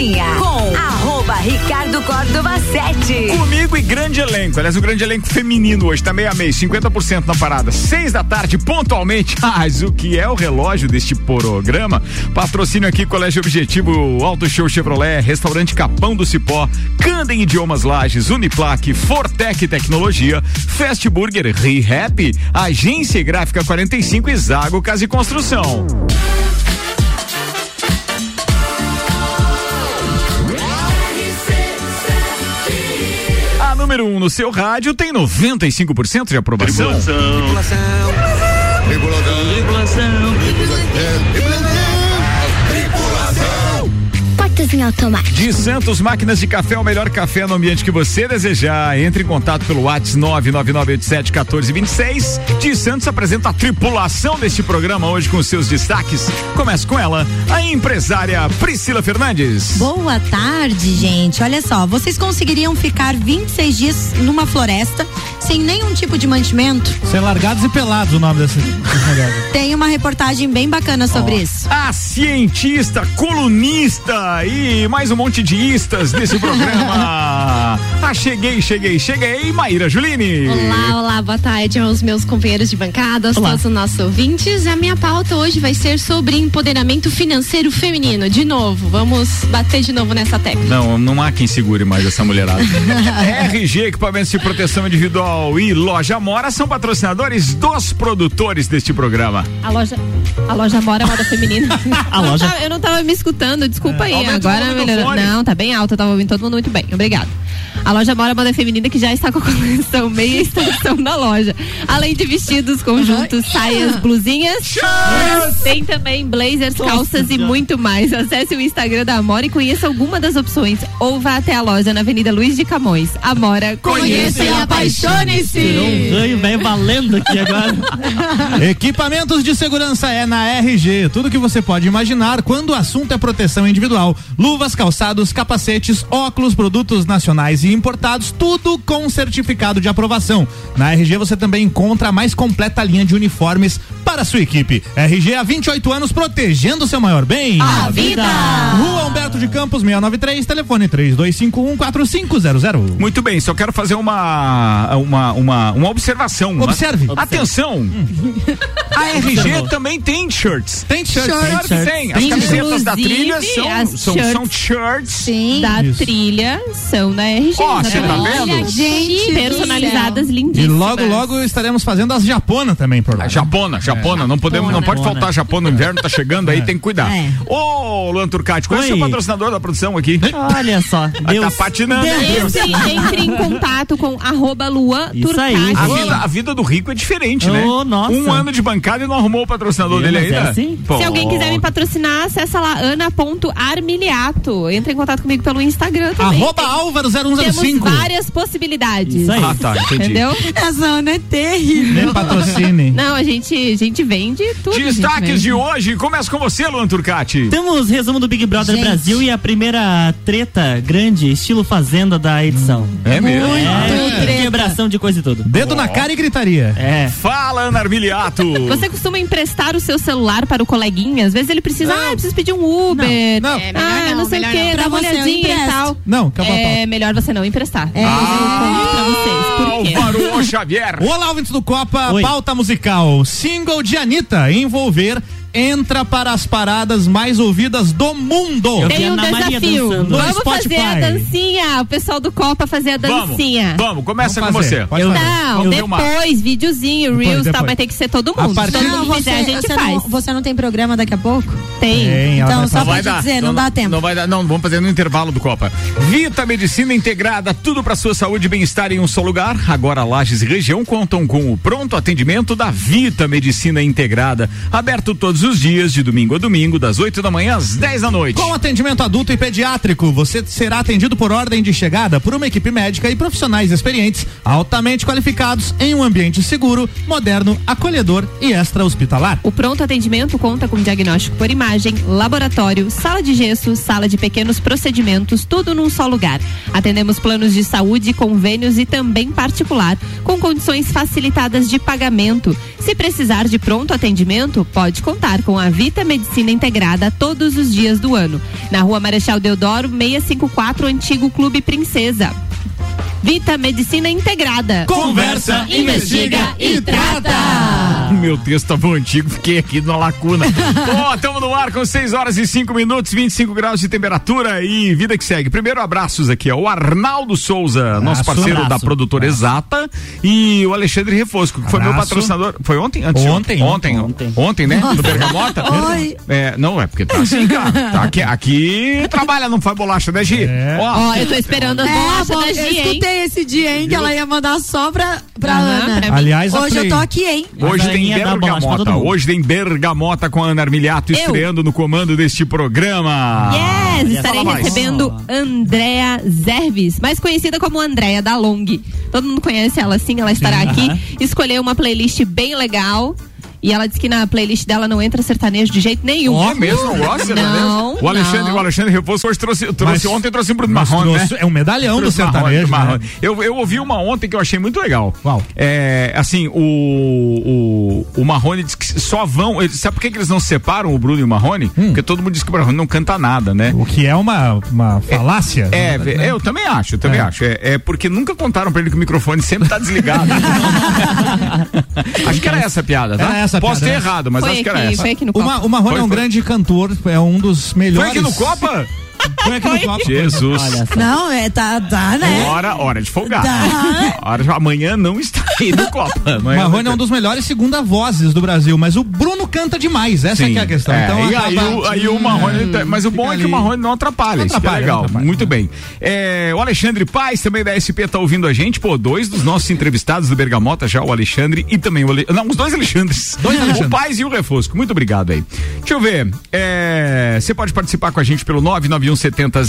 Cozinha com arroba Ricardo Córdova 7. Comigo e grande elenco. Aliás, o grande elenco feminino hoje tá meia meia, 50% na parada. Seis da tarde, pontualmente. Mas o que é o relógio deste programa? Patrocínio aqui, Colégio Objetivo, Auto Show Chevrolet, Restaurante Capão do Cipó, Candem Idiomas Lages, Uniplaque, Fortec Tecnologia, Fast Burger, ReHap, Agência Gráfica 45 e Zago Casa e Construção. Número 1 um no seu rádio tem 95% de aprovação. Tripulação. Tripulação. Em automático. De Santos Máquinas de Café, o melhor café no ambiente que você desejar. Entre em contato pelo WhatsApp 999871426. De Santos apresenta a tripulação deste programa hoje com seus destaques. Começa com ela, a empresária Priscila Fernandes. Boa tarde, gente. Olha só, vocês conseguiriam ficar 26 dias numa floresta sem nenhum tipo de mantimento? Ser largados e pelados o nome negócio. Tem uma reportagem bem bacana sobre isso. A cientista, colunista e mais um monte de istas desse programa. ah, cheguei, cheguei, cheguei, Maíra Juline. Olá, olá, boa tarde aos meus companheiros de bancada, aos Olá. todos os nossos ouvintes. A minha pauta hoje vai ser sobre empoderamento financeiro feminino. De novo, vamos bater de novo nessa tecla. Não, não há quem segure mais essa mulherada. RG Equipamentos de Proteção Individual e Loja Mora são patrocinadores dos produtores deste programa. A loja, a loja Mora Moda Feminina. A loja- eu não tava me escutando, desculpa aí. Aumenta o Agora melhorou. Não, tá bem alto, eu tava ouvindo todo mundo muito bem. Obrigada. A loja Mora Moda Feminina que já está com a coleção meia extensão da loja. Além de vestidos, conjuntos, saias, blusinhas. Tem também blazers, calças e muito mais. Acesse o Instagram da Amora e conheça alguma das opções. Ou vá até a loja na Avenida Luiz de Camões. Amora, conheça e apaixone-se. Virou um ganho velho valendo aqui agora. Equipamentos de segurança é na RG. Tudo que você pode imaginar quando o assunto é proteção individual. Luvas, calçados, capacetes, óculos, produtos nacionais e importados, tudo com certificado de aprovação. Na RG você também encontra a mais completa linha de uniformes para a sua equipe. RG há 28 anos protegendo seu maior bem. A vida! Rua Humberto de Campos, 693, telefone 32514500. Muito bem, só quero fazer uma uma, uma, uma observação. uma- Observe. Atenção! A RG também tem shirts. Tem t-shirt. Claro que tem. As Tem. camisetas da trilha são, as são, shirts. São shirts. Sim. Da Isso. trilha são da RG. Ó, você tá vendo? Gente personalizadas E lindíssimas. logo, logo estaremos fazendo as japona também por lá. A japona, japona, não podemos, não pode Japona. faltar japona no inverno, tá chegando aí, tem que cuidar. É. Ô, Luan Turcati, qual é o seu patrocinador da produção aqui? Olha só, Deus. Tá patinando. Deus? Entre, entre em contato com arroba Luan Isso aí. A Turcati. vida, a vida do rico é diferente, né? Nossa. Um ano de bancada e não arrumou o patrocinador É, dele mas é ainda? assim? Se alguém quiser me patrocinar, acessa lá ana.armiliato. Entre em contato comigo pelo Instagram também. Arroba Álvaro Temos 0105. várias possibilidades. Isso aí. Ah, tá, entendi. Entendeu? Essa Ana é terrível. Me patrocine. Não, a gente, a gente vende tudo. a gente Destaques vende. de hoje, começa com você, Luan Turcati. Temos resumo do Big Brother Gente. Brasil e a primeira treta grande, estilo fazenda da edição. É mesmo? É, treta. quebração de coisa e tudo. Dedo na cara e gritaria. É. Fala, Ana Armiliato. Você costuma emprestar o seu celular para o coleguinha? Às vezes ele precisa, ah, eu preciso pedir um Uber. Não, não. É, ah, não, sei o quê, Pra dá uma olhadinha e tal. Não, acabou a É pauta. melhor você não emprestar. É. Eu conto pra vocês. Por quê? Álvaro Xavier. Olá, ouvintes do Copa, Oi. pauta musical. Single de Anitta, envolver, entra para as paradas mais ouvidas do mundo. Eu Tem a um desafio. Vamos Spotify. fazer a dancinha. O pessoal do Copa fazer a Vamos, dancinha. vamos, começa Vamos com fazer, você. pode Eu-. Não, Vamos uma- depois, videozinho, Depois, Reels e tal, depois. mas tem que ser todo A mundo. partir- Se todo Não, mundo você, fizer, a gente você, faz. não, você não tem programa daqui a pouco? Tem. Tem, Então, vai só pra te dizer, não, dá tempo. Não vai dar, não, vamos fazer no intervalo do Copa. Vita Medicina Integrada, tudo para sua saúde e bem-estar em um só lugar. Agora Lages e região contam com o pronto atendimento da Vita Medicina Integrada, aberto todos os dias de domingo a domingo, das 8 da manhã às 10 da noite. Com atendimento adulto e pediátrico, você será atendido por ordem de chegada por uma equipe médica e profissionais experientes, altamente qualificados em um ambiente seguro, moderno, acolhedor e extra-hospitalar. O pronto atendimento conta com diagnóstico por imagem, laboratório, sala de gesso, sala de pequenos procedimentos, tudo num só lugar. Atendemos planos de saúde, convênios e também particular, com condições facilitadas de pagamento. Se precisar de pronto atendimento, pode contar. Contar com a Vita Medicina Integrada todos os dias do ano. Na rua Marechal Deodoro, 654, Antigo Clube Princesa. Vita Medicina Integrada. Conversa, investiga e trata. Meu texto tava antigo, fiquei aqui na lacuna. Ó, estamos no ar com 6 horas e 5 minutos, 25 graus de temperatura e vida que segue. Primeiro abraços aqui, ó. O Arnaldo Souza, nosso parceiro abraço. da produtora Exata, e o Alexandre Refosco, que foi meu Abraço. patrocinador. Foi ontem? Antes de Ontem, Ontem, ontem. ontem, né? No Bergamota. Oi. É, não, é porque tá assim, cara. Tá aqui, aqui trabalha, não faz bolacha, né, Gi? É. Ó, Ó, eu tô esperando as É, bolachas bom, da Gia, hein? Esse dia, hein, que ela ia mandar só pra, pra Aham, Ana. pra mim. Aliás, a Hoje eu tô aqui, hein? Hoje tem todo Bergamota. mundo. Hoje tem Bergamota com a Ana Armiliato Eu. estreando no comando deste programa. Yes, estarei mais. recebendo Andréa Zerves, mais conhecida como Andréa da Long. Todo mundo conhece ela sim, ela estará aqui. Escolheu uma playlist bem legal. E ela disse que na playlist dela não entra sertanejo de jeito nenhum. Ó, mesmo, não gosta? Não, O Alexandre, não. o Alexandre Repouso hoje trouxe, trouxe Mas- ontem trouxe um Bruno Marrone, né? é um medalhão do sertanejo. Marrone. né? Eu, eu ouvi uma ontem que eu achei muito legal. Qual? É, assim, o, o, o Marrone disse que só vão. ele- Sabe por que, que eles não separam o Bruno e o Marrone? Hum. Porque todo mundo diz que o Marrone não canta nada, né? O que é uma, uma falácia. É, né? ve- eu também acho, eu também É. acho. É, é porque nunca contaram pra ele que o microfone sempre tá desligado. acho que era essa a piada, tá? Era essa a Posso ter errado, mas foi, acho que era aqui, essa. foi aqui no O, copo. Ma, o Marrone Foi, é um foi. grande cantor, é um dos Foi melhores. aqui no Copa? Foi aqui no Copa. Jesus. Não, é, tá, tá, né? Hora, hora de folgar. Tá. Hora de- amanhã não está aí no Copa. O Amanhã Marrone é um dos melhores segunda vozes do Brasil, mas o Bruno canta demais, essa Sim, que é a questão. é, então e aí, o, aí o Marrone, Hum, mas o bom é que o ali. Marrone não atrapalha, Não é atrapalha, legal, não atrapalha. muito bem. É, o Alexandre Paz, também da SP, tá ouvindo a gente, pô, dois dos nossos entrevistados do Bergamota já, o Alexandre e também o Ale... não, os dois Alexandres, Dois Alexandres. o Paz e o Refosco, muito obrigado aí. Deixa eu ver, é, você pode participar com a gente pelo 99170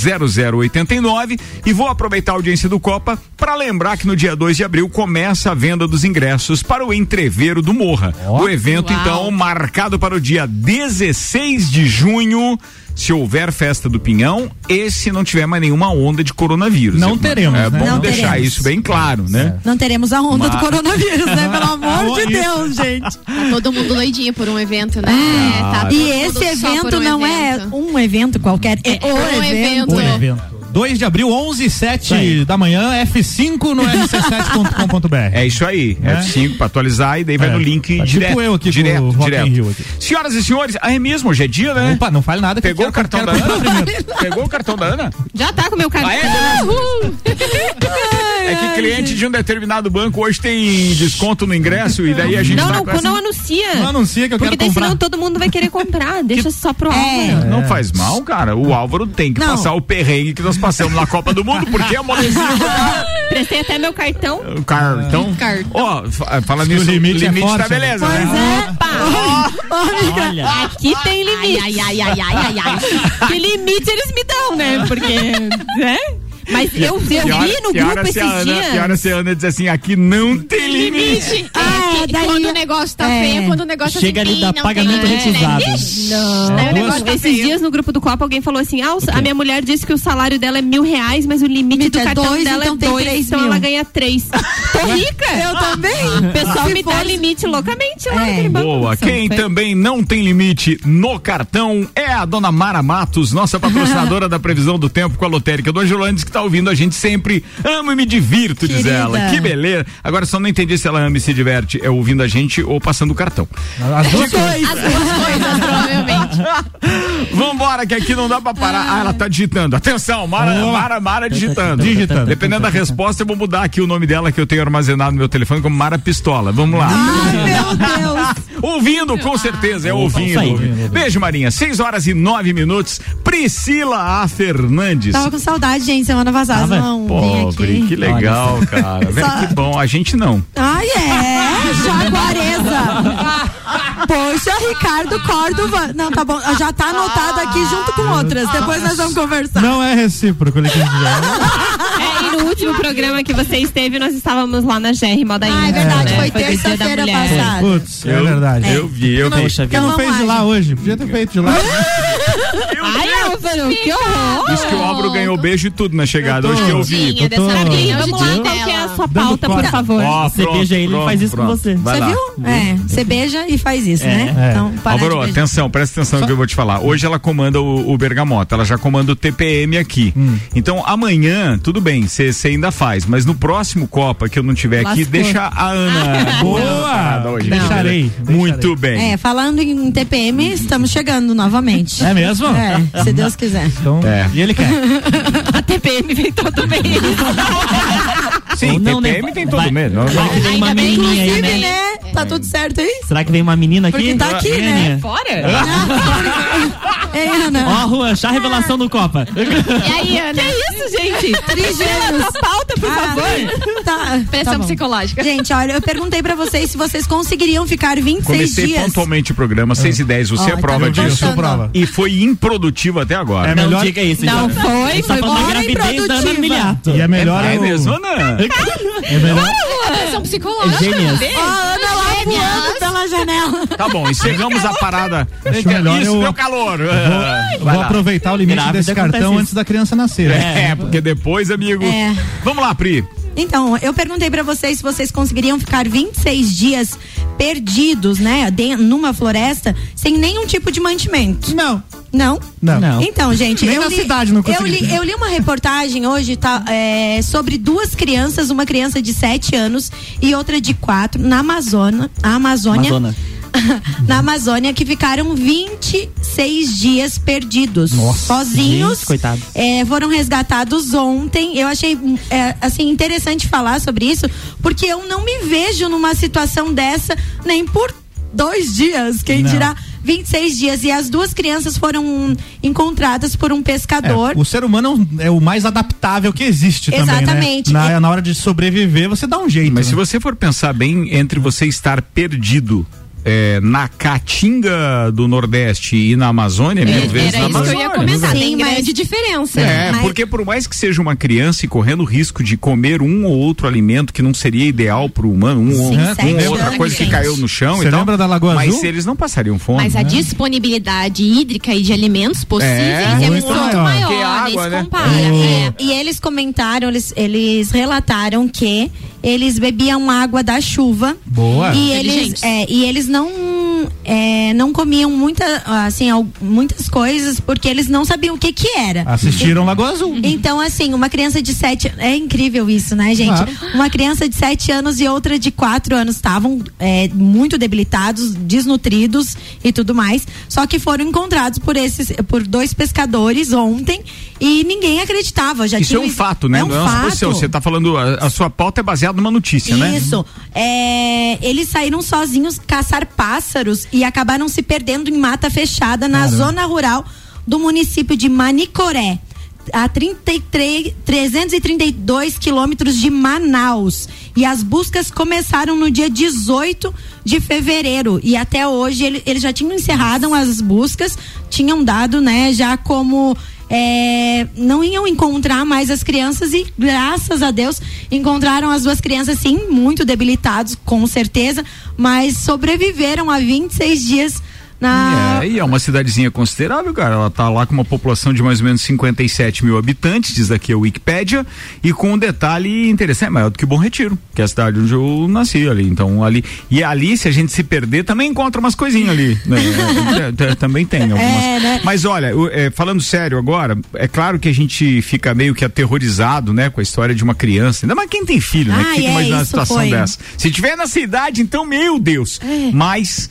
0089 e vou aproveitar a audiência do Copa para lembrar que no dia 2 de abril começa a venda dos ingressos para o Entreveiro do Morra. O evento, Uau. então, marcado para o dia 16 de junho. Se houver festa do Pinhão e se não tiver mais nenhuma onda de coronavírus. Não É, teremos, É né? bom Não deixar teremos. isso bem claro, né? Não teremos a onda do Mas- coronavírus, né? Pelo amor de. Deus, gente. Tá todo mundo doidinho por um evento, né? É, tá todo e esse evento um não evento. é um evento qualquer, é, o um evento. evento. O evento. 2 de abril, 11 e 7 da manhã, F5 no rc7.com.br. É isso aí. É? F5 para atualizar e daí vai É. no link Tá tipo direto. eu aqui com direto, direto. Rio aqui. Senhoras e senhores, ah, é mesmo, hoje é dia, né? Opa, não fale nada que Pegou o quero- cartão da Ana? primeiro. Pegou o cartão da Ana? Já tá com o meu cartão. Ah, é? Uhul. É que cliente de um determinado banco hoje tem desconto no ingresso e daí a gente Não, tá não, essa- não anuncia. Não anuncia que eu Porque quero comprar. senão todo mundo vai querer comprar. Deixa só pro É. Álvaro. Não faz mal, cara. O Álvaro tem que Não. passar o perrengue que nós passamos na Copa do Mundo, porque a molezinha Prestei até meu cartão. o cartão. Cartão. Ó, fa- fala nisso, o limite é forte, tá beleza, Pois né? é. Pá. Olha. Aqui tem limite. Ai, ai, ai, ai, ai, ai. Que limite eles me dão, né? Porque. né? Mas eu, eu vi no pior grupo é esses Ana, pior é dias. se a Ana diz assim, aqui não tem limite. Ah, E daí- quando o negócio tá é. feio, quando o negócio Chega assim, ali, não pagamento tem, retizado. Né? Não. Aí o negócio tá Esses feio. dias no grupo do Copa alguém falou assim: ah, o- a minha mulher disse que o salário dela é mil reais, mas o limite do é cartão dois, dela então é tem dois, então ela ganha três. Tô rica! Eu também. O pessoal me dá limite loucamente lá É. naquele banco. Boa, quem também não tem limite no cartão é a dona Mara Matos, nossa patrocinadora da previsão do tempo com a lotérica do Angelandes, que tá ouvindo a gente sempre. Amo e me divirto, diz Querida. ela. Que beleza. Agora só não entendi se ela ama e se diverte é ouvindo a gente ou passando o cartão. As duas coisas. As duas coisas, provavelmente. Vambora, que aqui não dá pra parar. Ah, ela tá digitando. Atenção, Mara, Boa. Mara, Mara digitando. Digitando. Dependendo da resposta, eu vou mudar aqui o nome dela que eu tenho armazenado no meu telefone como Mara Pistola. Vamos lá. Ai, meu Deus. Ouvindo, com certeza, é ouvindo. Beijo, Marinha. 6 horas e 9 minutos. Priscila A. Fernandes. Tava com saudade, gente, semana passada. Tava? Não, Pobre, aqui. que legal, cara. Velho, Só- que bom. A gente não. Ai, é, Jaguareza. Poxa, Ricardo Córdova. Não, tá bom, já tá anotado aqui junto com outras. Depois nós vamos conversar. Não é recíproco, ele quis dizer. É, e no último programa que você esteve, nós estávamos lá na GR Moda Ah, é verdade, né? foi terça-feira passada. Putz, é Eu- verdade. Eu vi, eu vi. Poxa Por que vida. não Então fez de lá, lá hoje? Podia ter feito de lá. Ai, eu Álvaro, que horror. Diz que o Álvaro ganhou beijo e tudo na chegada, hoje que eu vi. Tô- Vamos lá, qual que é a sua pauta, por favor? Ó, Você pronto, beija ele, pronto, faz isso com você. Você viu? É, você beija e faz isso, né? É. Então, Álvaro, atenção, presta atenção no que eu vou te falar. Hoje ela comanda o, o Bergamota, ela já comanda o TPM aqui. Hum. Então amanhã, tudo bem, você ainda faz, mas no próximo Copa que eu não tiver aqui, deixa a Ana. Boa! na parada hoje. Deixarei, Muito bem. É, falando em TPM, estamos chegando novamente. É mesmo? É, se Deus quiser. Então, É. E ele quer. A TPM vem todo bem. Sim, não, né? TPM tem todo Vai- mês. Não, vai não. que vem uma menininha aí, né? né? Tá tudo certo aí? Será que vem uma menina aqui? Porque tá aqui, né? Fora? É, Ana. Ó, Rua, chá revelação do Copa. E aí, Ana? Que isso, gente? Trigêmeos. pauta, por favor. Tá, Pressão tá psicológica. Gente, olha, eu perguntei pra vocês se vocês conseguiriam ficar 26 Comecei dias. pontualmente o programa, 6 e 10 Você Ó, é prova tá disso. Eu sou prova. E foi improdutivo até agora. É Não melhor- diga isso. Não já. foi, A gente tá foi bom. Improdutiva. E é melhor É eu- mesmo, Ana? É melhor. Pressão psicológica. Gêmeas. Ó, a Ana lá voando pela janela. Tá bom, encerramos a parada. Acho melhor Isso, eu- deu calor. Vou, Vai vou aproveitar o limite Grávida desse cartão antes da criança nascer. É, porque depois, amigo. É. Vamos lá, Pri. Então, eu perguntei pra vocês se vocês conseguiriam ficar 26 dias perdidos, né, de- numa floresta, sem nenhum tipo de mantimento. Não. Não? Não. Não. Então, gente, Nem eu na li, cidade não eu consegui. li, eu li uma reportagem hoje tá, é, sobre duas crianças, uma criança de 7 anos e outra de 4, na Amazônia, Amazônia. Amazônia. na Amazônia, que ficaram 26 dias perdidos. sozinhos. Gente, coitado. É, foram resgatados ontem. Eu achei é, assim interessante falar sobre isso, porque eu não me vejo numa situação dessa nem por dois dias, quem Não. dirá 26 dias. E as duas crianças foram encontradas por um pescador. É, o ser humano é o mais adaptável que existe Exatamente. também, né? É- Na, na hora de sobreviver, você dá um jeito. Mas se né? você for pensar bem, entre você estar perdido é, na Caatinga do Nordeste e na Amazônia, mil vezes na isso que eu ia Amazônia. comentar. Tem mas- grande diferença. É, Mas- porque por mais que seja uma criança e correndo o risco de comer um ou outro alimento que não seria ideal para o humano, um, Sim, um ou outra coisa que caiu no chão Você e tal. lembra da Lagoa mas Azul? eles não passariam fome. Mas a disponibilidade hídrica e de alimentos possíveis É, é, muito muito, maior. maior, Que nem água, né? compara. É, É. E eles comentaram, eles, eles relataram que eles bebiam água da chuva. Boa. E eles, é, e eles não, é, não comiam muita, assim, muitas coisas porque eles não sabiam o que que era. Assistiram Lagoa Azul. Então, assim, uma criança de sete é incrível isso, né, gente? Claro. Uma criança de sete anos e outra de quatro anos estavam é, muito debilitados, desnutridos e tudo mais. Só que foram encontrados por esses, por dois pescadores ontem e ninguém acreditava. Já Isso é tinha- um fato, né? É um não é fato. Você está falando, a, a sua pauta é baseada numa notícia, né? Isso. É, eles saíram sozinhos caçar pássaros e acabaram se perdendo em mata fechada na zona rural do município de Manicoré. A 33, 332 quilômetros de Manaus. E as buscas começaram no dia 18 de fevereiro. E até hoje ele- eles já tinham encerrado as buscas, tinham dado, né, já como é, não iam encontrar mais as crianças e graças a Deus encontraram as duas crianças sim muito debilitados com certeza mas sobreviveram a 26 dias na É, e é uma cidadezinha considerável, cara. Ela tá lá com uma população de mais ou menos 57 mil habitantes, diz aqui a Wikipédia, e com um detalhe interessante, é maior do que Bom Retiro, que é a cidade onde eu nasci ali. Então, ali. E ali, se a gente se perder, também encontra umas coisinhas ali. né? É, é, também tem algumas. É, né? Mas olha, falando sério agora, é claro que a gente fica meio que aterrorizado, né, com a história de uma criança. Ainda mais quem tem filho, né? Ah, Que fica é, imaginando uma situação foi. dessa. Se tiver nessa idade, então, meu Deus. É. Mas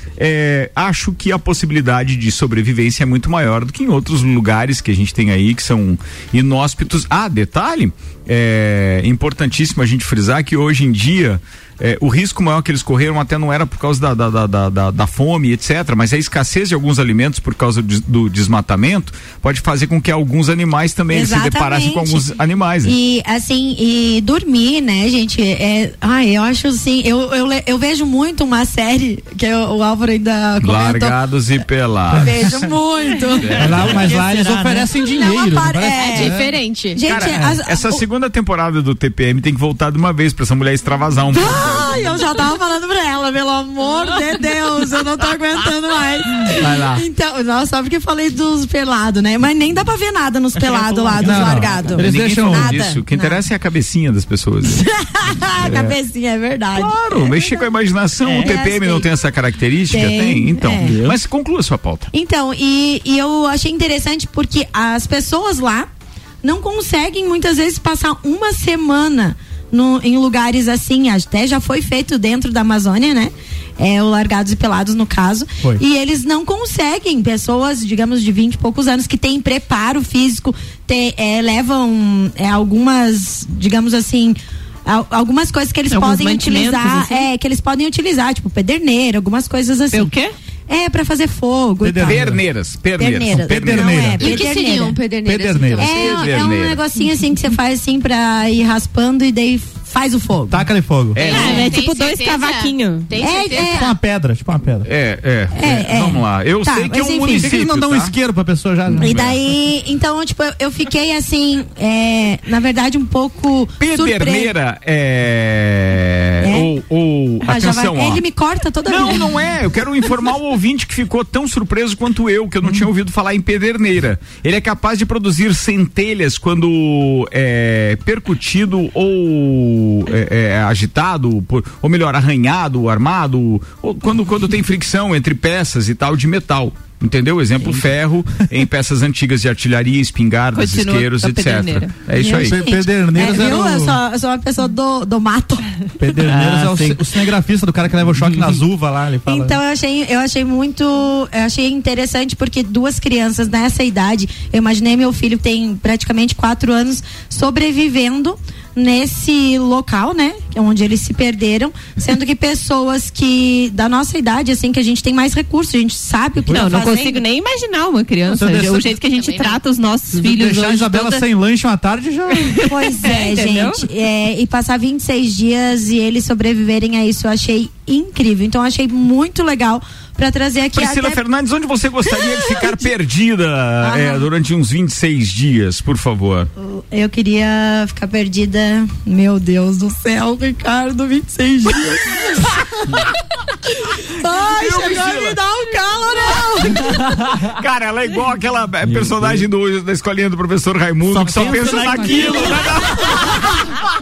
acho que a possibilidade de sobrevivência é muito maior do que em outros lugares que a gente tem aí que são inóspitos. Ah, detalhe, é importantíssimo a gente frisar que hoje em dia é, o risco maior que eles correram até não era por causa da, da, da, da, da- da fome, etc., mas a escassez de alguns alimentos por causa de- do desmatamento pode fazer com que alguns animais também se deparassem com alguns animais. né? E assim, e dormir, né, gente? É, ai, eu acho assim, eu, eu, eu vejo muito uma série que o, o Álvaro ainda comentou. Largados e pelados. Vejo muito. Mas lá, mas lá eles né? oferecem dinheiro. não? É, é. diferente. Gente, Cara, as- essa o- segunda temporada do TPM tem que voltar de uma vez pra essa mulher extravasar um pouco. Ai, eu já tava falando pra ela, pelo amor de Deus, eu não tô aguentando mais. Vai lá. Então, nossa, só porque eu falei dos pelados, né? Mas nem dá pra ver nada nos pelados lá, dos Não, não. largados. Eles deixam- Nada, disso. O que nada. interessa é a cabecinha das pessoas. A cabecinha, é verdade. Claro, mexer com a imaginação. o TPM não assim. tem essa característica? Tem, Tem. Então. é. Mas conclua sua pauta. Então, e, e eu achei interessante porque as pessoas lá não conseguem muitas vezes passar uma semana no- em lugares assim, até já foi feito dentro da Amazônia, né? É, o Largados e Pelados, no caso. Foi. E eles não conseguem, pessoas, digamos, de 20 e poucos anos, que têm preparo físico, te- é, levam é, algumas, digamos assim. al- Algumas coisas que eles Alguns podem utilizar, assim? é, que eles podem utilizar, tipo pederneira, algumas coisas assim. O quê? É, pra fazer fogo e tal. Perneiras. Perneiras. Perneiras. Pederneira. Não é, E o que seriam pederneiras? Pederneira. então? É, é um negocinho assim que você faz assim pra ir raspando e daí faz o fogo. Taca-lhe fogo. É, é Tem tipo dois cavaquinhos. Tem É, certeza? Tipo uma pedra, tipo uma pedra. É, é, É, é. é. Vamos lá. Eu Tá, sei que é um enfim. Por que município. eles não dão um tá? isqueiro pra pessoa já? E daí, então, tipo, eu, eu fiquei assim, é, na verdade, um pouco. Pederneira é. É? Ou. ou Ah, vai- atenção, ó. Ele me corta toda Não, vez. não é. Eu quero informar o ouvinte que ficou tão surpreso quanto eu, que eu não tinha ouvido falar em pederneira. Ele é capaz de produzir centelhas quando é percutido ou é, é, agitado, por- ou melhor, arranhado, armado, ou quando, quando tem fricção entre peças e tal de metal. Entendeu? Exemplo, ferro em peças antigas de artilharia, espingardas, Continua isqueiros, com a etc. pederneira. É isso aí. Gente, Pederneiras é, viu? o- Eu, sou, eu sou uma pessoa do, do mato. Pederneiras Ah, é o, sim. o cinegrafista do cara que leva o choque nas uvas lá, ele fala. Então eu achei, eu achei muito, eu achei interessante porque duas crianças nessa idade, eu imaginei meu filho que tem praticamente quatro anos sobrevivendo nesse local, né, que é onde eles se perderam, sendo que pessoas que da nossa idade, assim, que a gente tem mais recursos, a gente sabe o que Não, tá não fazendo. consigo nem imaginar uma criança. Deixa- O jeito que a gente Também não. trata os nossos Se filhos deixar a. Isabela toda- sem lanche uma tarde já. Pois é, gente. É, e passar 26 dias e eles sobreviverem a isso, eu achei incrível. Então, eu achei muito legal pra trazer aqui Priscila até Fernandes, onde você gostaria de ficar perdida é, durante uns 26 dias, por favor? Eu queria ficar perdida. Meu Deus do céu, Ricardo, 26 dias. Ai, Viu, chegou a Priscila? me dar um calo, Cara, ela é igual aquela personagem do, da escolinha do professor Raimundo Só que só pensa naquilo. naquilo.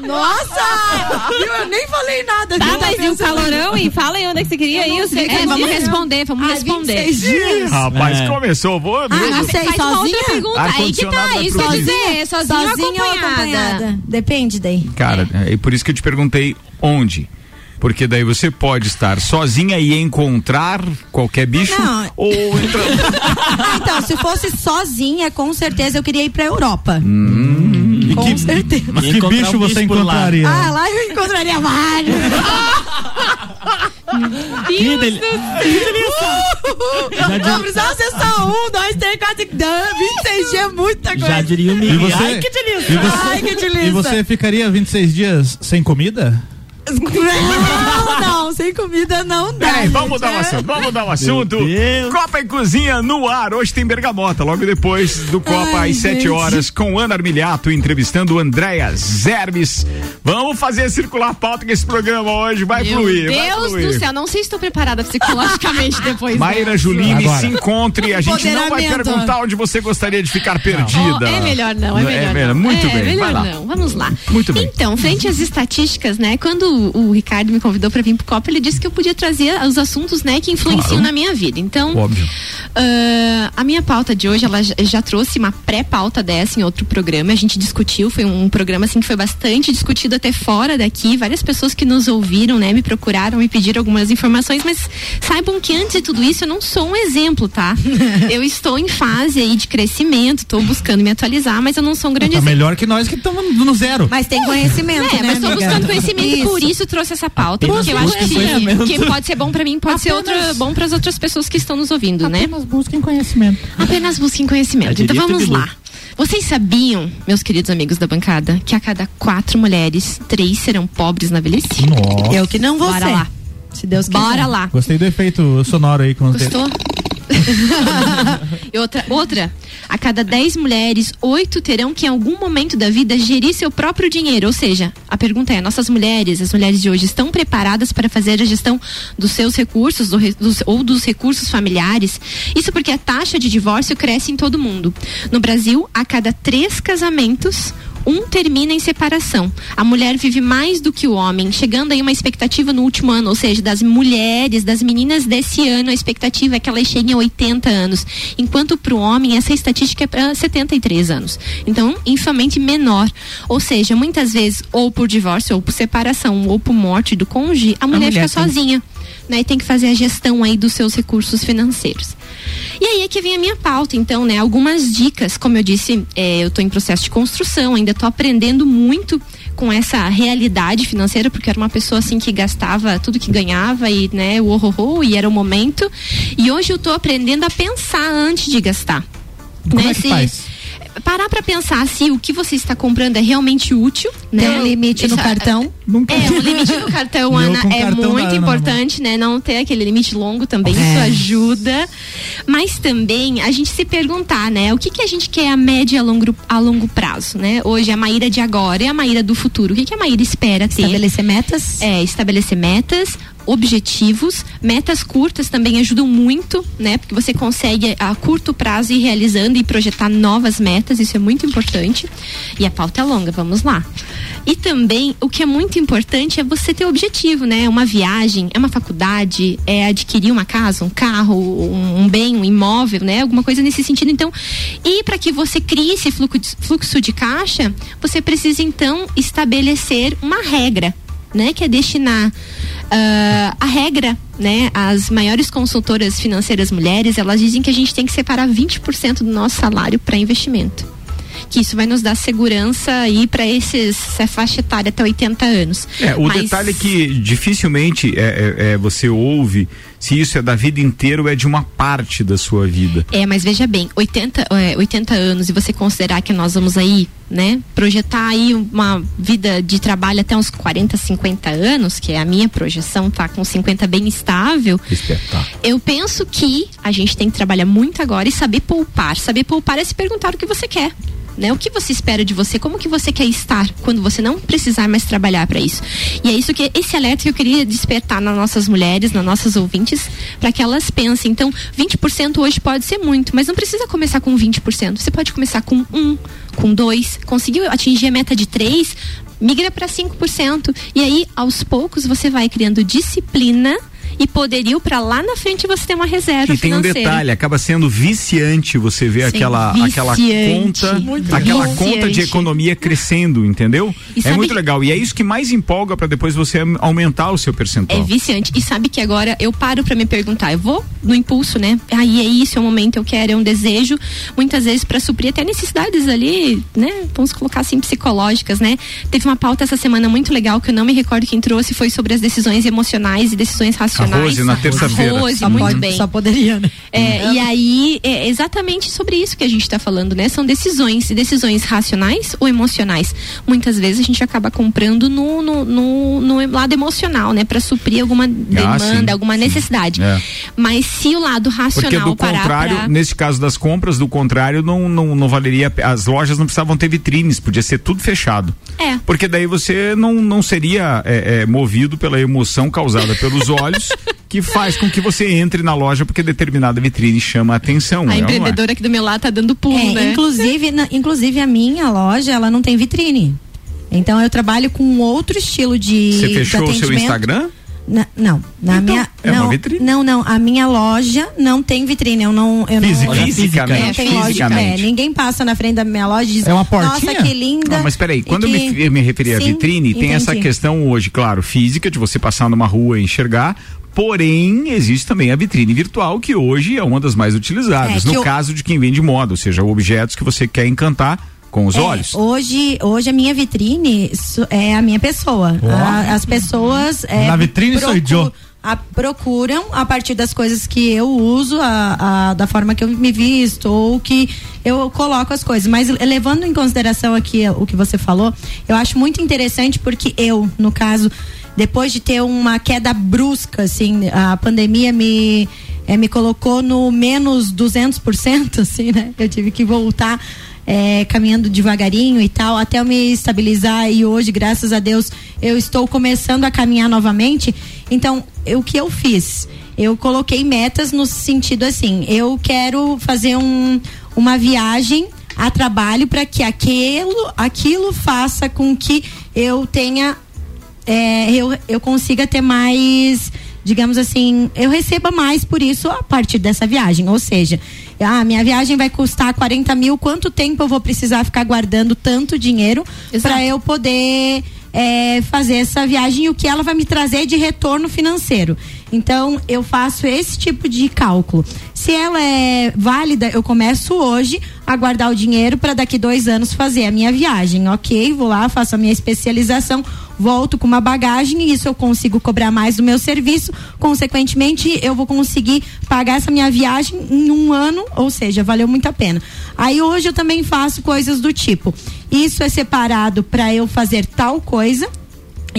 não. Nossa! Eu nem falei nada. Tá, mas e o calorão, hein? Fala aí onde é que você queria ir. É, vamos responder, vamos Ah, responder. 26 dias. Rapaz, É. começou. Vou, Ah, não sei, Faz uma sozinha? outra pergunta. Aí que tá, isso quer dizer, sozinho ou Sozinha ou acompanhada? acompanhada? Depende daí. Cara, é por isso que eu te perguntei onde. Porque daí você pode estar sozinha e encontrar qualquer bicho Não. ou. Ah, então, se fosse sozinha, com certeza eu queria ir pra Europa. E Com que, certeza. mas que bicho um você por lá. encontraria? Ah, lá eu encontraria vários. Que dele... Já Não precisava ser só um, dois, três, quatro, cinco, dez, 26 dias é muita coisa. Já diria o E Miguel. Ai, que delícia. Ai, que delícia. E você ficaria 26 dias sem comida? Não, não, sem comida não dá. Peraí, vamos mudar o É. assunto, vamos mudar o assunto. Copa e Cozinha no ar. Hoje tem Bergamota, logo depois do Copa Ai, às 7 gente. horas, com Ana Armiliato entrevistando Andréa Zerbes. Vamos fazer circular a pauta que esse programa hoje vai Meu fluir. vai Deus fluir. do céu, não sei se estou preparada psicologicamente depois. Maíra dessa. Juline, Agora. se encontre. A gente não vai perguntar onde você gostaria de ficar perdida. Oh, é melhor não, é melhor não. Muito é, bem, melhor vai lá. não. Vamos lá. Muito bem. Então, frente às estatísticas, né? Quando o Ricardo me convidou para vir pro Copa, ele disse que eu podia trazer os assuntos, né, que influenciam Claro. na minha vida. Então, Óbvio. ah, a minha pauta de hoje, ela já, já trouxe uma pré-pauta dessa em outro programa. A gente discutiu, foi um programa assim que foi bastante discutido até fora daqui. Várias pessoas que nos ouviram, né, me procuraram e pediram algumas informações, mas saibam que antes de tudo isso eu não sou um exemplo, tá? eu estou em fase aí de crescimento, estou buscando me atualizar, mas eu não sou um grande Tá exemplo. melhor que nós que estamos no zero. Mas tem conhecimento, É, né, mas estou buscando conhecimento e por isso trouxe essa pauta. porque eu acho que, que pode ser bom pra mim, pode ser outra, bom para as outras pessoas que estão nos ouvindo, né? busquem conhecimento. Apenas busquem conhecimento. Então vamos lá. Vocês sabiam, meus queridos amigos da bancada, que a cada quatro mulheres, três serão pobres na velhice? Nossa. Eu que não vou Bora ser. lá. Se Deus quiser. Bora lá. Gostei do efeito sonoro aí com os Gostou? outra, outra, a cada 10 mulheres, oito terão que em algum momento da vida gerir seu próprio dinheiro. Ou seja, a pergunta é: nossas mulheres, as mulheres de hoje, estão preparadas para fazer a gestão dos seus recursos do dos- ou dos recursos familiares? Isso porque a taxa de divórcio cresce em todo mundo. No Brasil, a cada três casamentos, um termina em separação. A mulher vive mais do que o homem, chegando aí uma expectativa no último ano, ou seja, das mulheres, das meninas desse ano, a expectativa é que elas cheguem a 80 anos, enquanto para o homem essa estatística é para 73 anos. Então, infamente menor. Ou seja, muitas vezes, ou por divórcio, ou por separação, ou por morte do cônjuge, a mulher, mulher fica tem- sozinha. Né, e tem que fazer a gestão aí dos seus recursos financeiros. E aí é que vem a minha pauta, então, né? Algumas dicas, como eu disse, é, eu estou em processo de construção, ainda estou aprendendo muito com essa realidade financeira, porque era uma pessoa assim que gastava tudo que ganhava e, né, o horror, e era o momento. E hoje eu estou aprendendo a pensar antes de gastar. Como né? é que faz? Parar para pensar se o que você está comprando é realmente útil, né? Tem um limite no Isso, cartão? Nunca. é, o limite do cartão, Ana, é cartão muito Ana importante, né? Não ter aquele limite longo também, É. isso ajuda. Mas também a gente se perguntar, né? O que, que a gente quer a médio e a longo, a longo prazo, né? Hoje a Maíra de agora e a Maíra do futuro. O que, que a Maíra espera ter? Estabelecer metas? É, estabelecer metas, objetivos, metas curtas também ajudam muito, né? Porque você consegue a curto prazo ir realizando e projetar novas metas, isso é muito importante. E a pauta é longa, vamos lá. E também o que é muito importante é você ter objetivo, né? Uma viagem, é uma faculdade, é adquirir uma casa, um carro, um, um bem, um imóvel, né? Alguma coisa nesse sentido. Então, e para que você crie esse fluxo de, fluxo de caixa, você precisa então estabelecer uma regra né, que é destinar ah, a regra, né, as maiores consultoras financeiras mulheres, elas dizem que a gente tem que separar 20% do nosso salário para investimento. Que isso vai nos dar segurança aí para esses essa faixa etária até 80 anos. É, o Mas- detalhe é que dificilmente é, é- é, você ouve se isso é da vida inteira ou é de uma parte da sua vida. É, mas veja bem, 80, é, 80 anos e você considerar que nós vamos aí, né, projetar aí uma vida de trabalho até uns 40, 50 anos, que é a minha projeção, tá com 50 bem estável. Espetáculo. Eu penso que a gente tem que trabalhar muito agora e saber poupar. Saber poupar é se perguntar o que você quer. Né? O que você espera de você? Como que você quer estar quando você não precisar mais trabalhar para isso? E é isso que esse alerta que eu queria despertar nas nossas mulheres, nas nossas ouvintes, para que elas pensem. Então, 20% hoje pode ser muito, mas não precisa começar com 20%. Você pode começar com um, com dois, conseguiu atingir a meta de três, migra para 5%. E aí, aos poucos, você vai criando disciplina e poderio para lá na frente você ter uma reserva E tem um financeira. detalhe, acaba sendo viciante você ver Sim, aquela, aquela viciante. conta, Muito aquela viciante. conta de economia crescendo, entendeu? E É muito que- legal. E é isso que mais empolga para depois você aumentar o seu É percentual. viciante. E sabe que agora eu paro pra me perguntar, eu vou no impulso, né? Aí é isso, é o momento, eu quero, é um desejo, muitas vezes pra suprir até necessidades ali, né? Vamos colocar assim, psicológicas, né? Teve uma pauta essa semana muito legal que eu não me recordo quem trouxe, foi sobre as decisões emocionais e decisões racionais. Rose, na terça-feira. Rose, Só muito pode- bem. Só poderia, né? É, e aí, é exatamente sobre isso que a gente está falando, né? São decisões, decisões racionais ou emocionais. Muitas vezes a gente acaba comprando no, no, no, no lado emocional, né? Para suprir alguma demanda, sim, alguma sim. necessidade. É. Mas se o lado Porque racional do parar contrário, pra... nesse caso das compras, do contrário, não, não, não valeria. As lojas não precisavam ter vitrines, podia ser tudo fechado. É. Porque daí você não, não seria é, é, movido pela emoção causada pelos olhos, que faz com que você entre na loja porque determinada vitrine chama a atenção. A né? É? empreendedora aqui do meu lado tá dando pulo, É, né? inclusive, na- inclusive a minha loja, ela não tem vitrine. Então eu trabalho com outro estilo de Você de fechou o seu. Instagram? Na- não, na Então, minha é uma não, vitrine. não, não, a minha loja não tem vitrine, eu não, eu Física. não, Fisicamente. não tem loja, é, ninguém passa na frente da minha loja e diz, É uma portinha? nossa, que linda. Não, mas peraí, quando eu que- me, eu me referi à Sim, vitrine, tem essa questão hoje, claro, física, de você passar numa rua e enxergar. Porém, existe também a vitrine virtual, que hoje é uma das mais utilizadas. É, no eu- caso de quem vende moda, ou seja, objetos que você quer encantar com os É, olhos. Hoje, hoje a minha vitrine é a minha pessoa. Ó. A- as pessoas. é, Na vitrine sou eu. a- procuram a partir das coisas que eu uso, a, a- da forma que eu me visto, ou que eu coloco as coisas. Mas levando em consideração aqui o que você falou, eu acho muito interessante porque eu, no caso, depois de ter uma queda brusca, assim, a pandemia me é, me colocou no menos 200%, assim, né? Eu tive que voltar é, caminhando devagarinho e tal, até eu me estabilizar e hoje, graças a Deus, eu estou começando a caminhar novamente. Então, o que eu fiz? Eu coloquei metas no sentido assim, eu quero fazer um, uma viagem a trabalho para que aquilo, aquilo faça com que eu tenha é, eu, eu consiga ter mais digamos assim, eu receba mais por isso a partir dessa viagem. Ou seja, ah, minha viagem vai custar 40 mil, quanto tempo eu vou precisar ficar guardando tanto dinheiro para eu poder é, fazer essa viagem e o que ela vai me trazer de retorno financeiro. Então, eu faço esse tipo de cálculo. Se ela é válida, eu começo hoje a guardar o dinheiro para daqui dois anos fazer a minha viagem. Ok, vou lá, faço a minha especialização volto com uma bagagem e isso eu consigo cobrar mais do meu serviço. Consequentemente, eu vou conseguir pagar essa minha viagem em um ano, ou seja, valeu muito a pena. Aí hoje eu também faço coisas do tipo: isso é separado para eu fazer tal coisa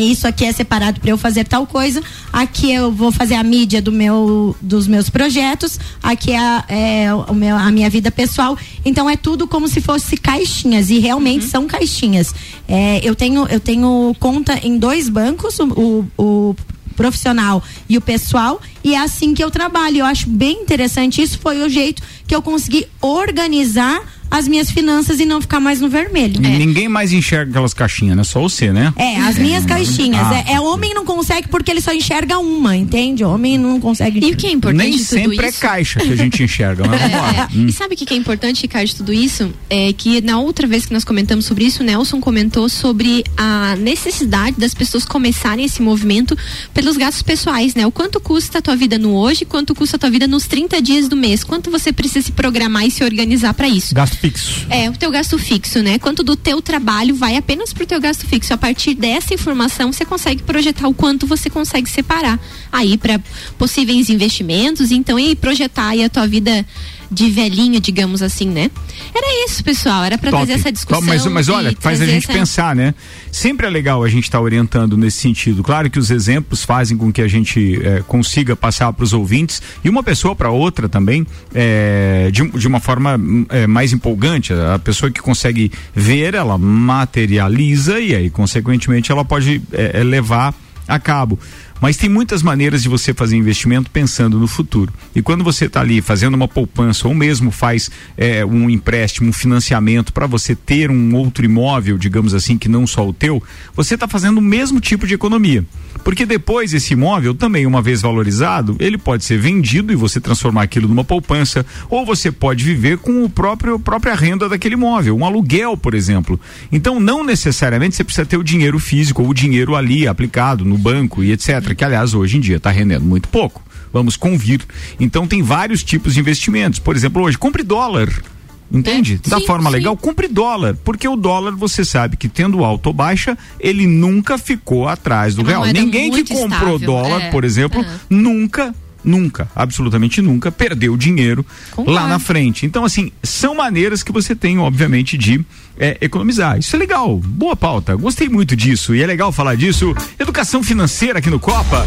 isso aqui é separado para eu fazer tal coisa, aqui eu vou fazer a mídia do meu, dos meus projetos, aqui é, é o meu, a minha vida pessoal. Então é tudo como se fosse caixinhas e realmente uhum. são caixinhas. É, eu tenho eu tenho conta em dois bancos, o, o profissional e o pessoal, e é assim que eu trabalho. Eu acho bem interessante. Isso foi o jeito que eu consegui organizar as minhas finanças e não ficar mais no vermelho. É. Ninguém mais enxerga aquelas caixinhas, né? Só você, né? É, as minhas caixinhas. Ah. É, é, homem não consegue porque ele só enxerga uma, entende? Homem não consegue. E o que é importante Nem sempre é caixa que a gente enxerga, mas vamos lá. É, hum. E sabe o que é importante, Ricardo, de tudo isso? É que na outra vez que nós comentamos sobre isso, o Nelson comentou sobre a necessidade das pessoas começarem esse movimento pelos gastos pessoais, né? O quanto custa a tua vida no hoje, quanto custa a tua vida nos 30 dias do mês, quanto você precisa se programar e se organizar para isso. Gasto fixo. É, o teu gasto fixo, né? Quanto do teu trabalho vai apenas pro teu gasto fixo. A partir dessa informação, você consegue projetar o quanto você consegue separar aí para possíveis investimentos, então e projetar aí a tua vida de velhinho, digamos assim, né? Era isso, pessoal, era para trazer essa discussão. Mas, mas olha, faz a gente essa... pensar, né? Sempre é legal a gente estar tá orientando nesse sentido. Claro que os exemplos fazem com que a gente é, consiga passar para os ouvintes e uma pessoa para outra também é, de, de uma forma é, mais empolgante. A pessoa que consegue ver, ela materializa e aí, consequentemente, ela pode levar a cabo. Mas tem muitas maneiras de você fazer investimento pensando no futuro. E quando você está ali fazendo uma poupança ou mesmo faz é, um empréstimo, um financiamento para você ter um outro imóvel, digamos assim, que não só o teu, você está fazendo o mesmo tipo de economia. Porque depois esse imóvel, também uma vez valorizado, ele pode ser vendido e você transformar aquilo numa poupança, ou você pode viver com o próprio própria renda daquele imóvel, um aluguel, por exemplo. Então, não necessariamente você precisa ter o dinheiro físico ou o dinheiro ali aplicado no banco e etc, que aliás hoje em dia está rendendo muito pouco. Vamos convir. Então tem vários tipos de investimentos. Por exemplo, hoje compre dólar. Entende? É, da sim, forma sim. legal, compre dólar. Porque o dólar, você sabe que tendo alta ou baixa, ele nunca ficou atrás do é real. Ninguém que comprou estável. dólar, é, por exemplo, é. nunca nunca, absolutamente nunca, perdeu dinheiro Concordo. lá na frente. Então, assim, são maneiras que você tem, obviamente, de é, economizar. Isso é legal, boa pauta, gostei muito disso e é legal falar disso. Educação financeira aqui no Copa.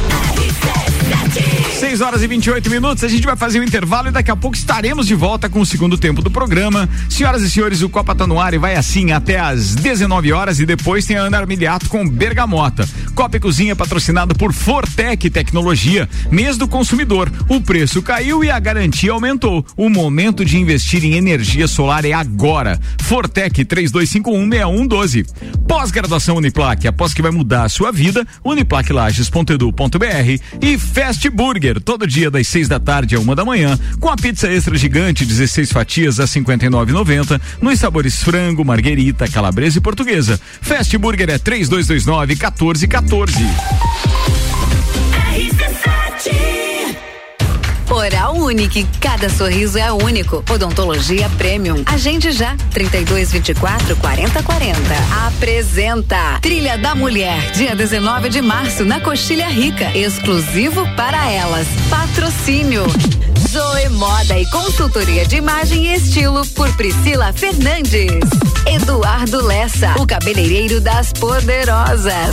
6 horas e 28 minutos, a gente vai fazer um intervalo e daqui a pouco estaremos de volta com o segundo tempo do programa. Senhoras e senhores, o Copa tá no ar e vai assim até às 19 horas e depois tem a Ana Armiliato com Bergamota. Copa e Cozinha patrocinado por Fortec Tecnologia. Mês do consumidor, o preço caiu e a garantia aumentou. O momento de investir em energia solar é agora. Fortec 32516112. Pós-graduação Uniplaque, após que vai mudar a sua vida, uniplaquelages.edu.br e Fast Burger, todo dia das seis da tarde a uma da manhã, com a pizza extra gigante, 16 fatias a 59,90, nos sabores frango, marguerita, calabresa e portuguesa. Fast Burger é 3229 1414. Oral Unique, cada sorriso é único. Odontologia Premium. Agende já, 3224 4040. Apresenta Trilha da Mulher, dia 19 de março, na Coxilha Rica. Exclusivo para elas. Patrocínio. Zoe Moda e consultoria de imagem e estilo por Priscila Fernandes. Eduardo Eduardo Lessa, o cabeleireiro das poderosas.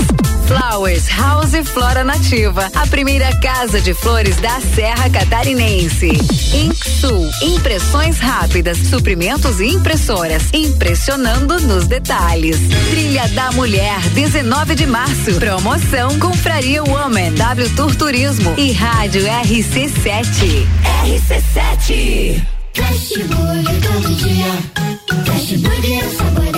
Flowers House Flora Nativa, a primeira casa de flores da Serra Catarinense. Inksul, impressões rápidas, suprimentos e impressoras, impressionando nos detalhes. Trilha da Mulher, 19 de março. Promoção Confraria Woman, W Tour Turismo e Rádio RC7. RC7. Fast Burger todo dia. Burger é o sabor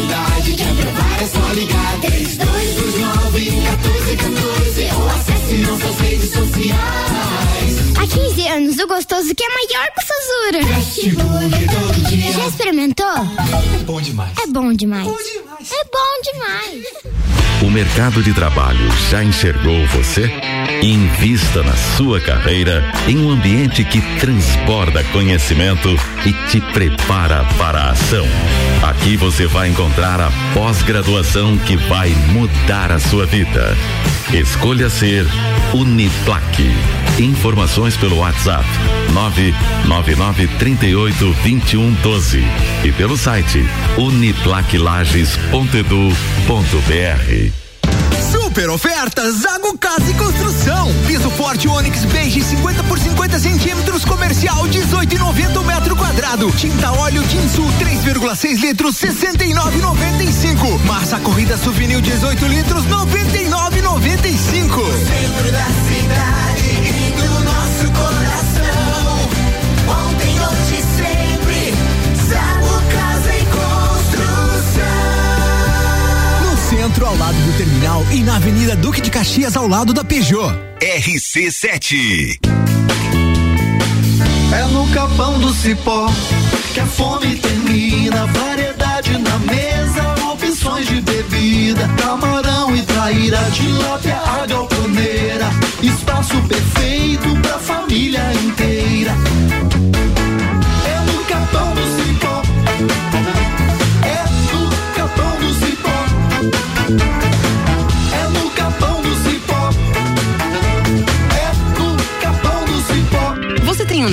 cidade. Quer provar é só ligar. 3229 1414 ou acesse nossas redes sociais. Há 15 anos, o gostoso que é maior que o Sazura. Fast Burger todo dia. Já experimentou? É bom demais. É bom demais. É bom demais. O mercado de trabalho já enxergou você? Invista na sua carreira em um ambiente que transborda conhecimento e te prepara para a ação. Aqui você vai encontrar a pós-graduação que vai mudar a sua vida. Escolha ser Uniplaque. Informações pelo WhatsApp 999 38 21 12 e pelo site uniplaquilages.edu.br. Super ofertas Zago Casa e Construção. Piso forte Onix Beige 50 por 50 centímetros comercial 18,90 metro quadrado. Tinta óleo Tinsul 3,6 litros 69,95. Massa corrida Souvenir 18 litros 99,95. Centro da cidade e do nosso coração. Centro, ao lado do terminal e na Avenida Duque de Caxias, ao lado da Peugeot. RC7. É no capão do cipó que a fome termina. Variedade na mesa, opções de bebida. Camarão e traíra, tilápia, a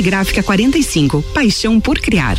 Gráfica 45. Paixão por criar.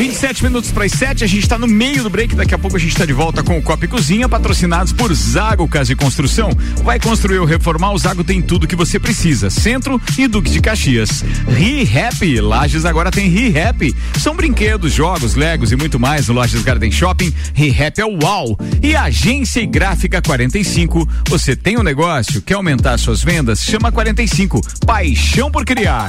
27 minutos para as 7, a gente está no meio do break. Daqui a pouco a gente está de volta com o Copa e Cozinha, patrocinados por Zago Casa e Construção. Vai construir ou reformar, o Zago tem tudo que você precisa. Centro e Duque de Caxias. Re-Happy, Lages agora tem Re-Happy. São brinquedos, jogos, legos e muito mais no Lages Garden Shopping. Re-Happy é o UAU. E Agência e Gráfica 45. Você tem um negócio, quer aumentar suas vendas? Chama 45. Paixão por criar.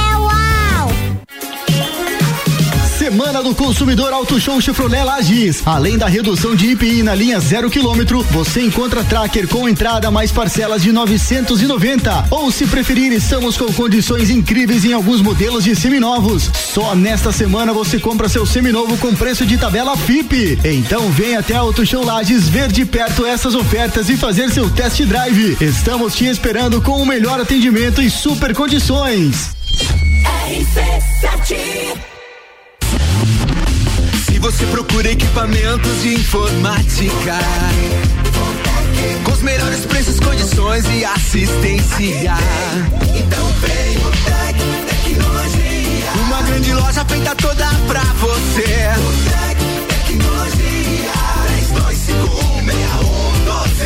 semana do consumidor Auto Show Chevrolet Lages. Além da redução de IPI na linha zero quilômetro, você encontra tracker com entrada mais parcelas de 990. Ou se preferir, estamos com condições incríveis em alguns modelos de seminovos. Só nesta semana você compra seu seminovo com preço de tabela FIP. Então vem até Auto Show Lages ver de perto essas ofertas e fazer seu test drive. Estamos te esperando com o melhor atendimento e super condições. Se você procura equipamentos de informática, com os melhores preços, condições e assistência, então vem o Tec Tecnologia. Uma grande loja feita toda pra você. O Tec Tecnologia.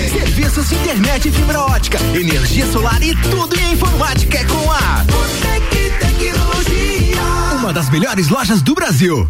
32516112. Serviços de internet e fibra ótica, energia solar e tudo em informática é com a Botec Tecnologia. Uma das melhores lojas do Brasil.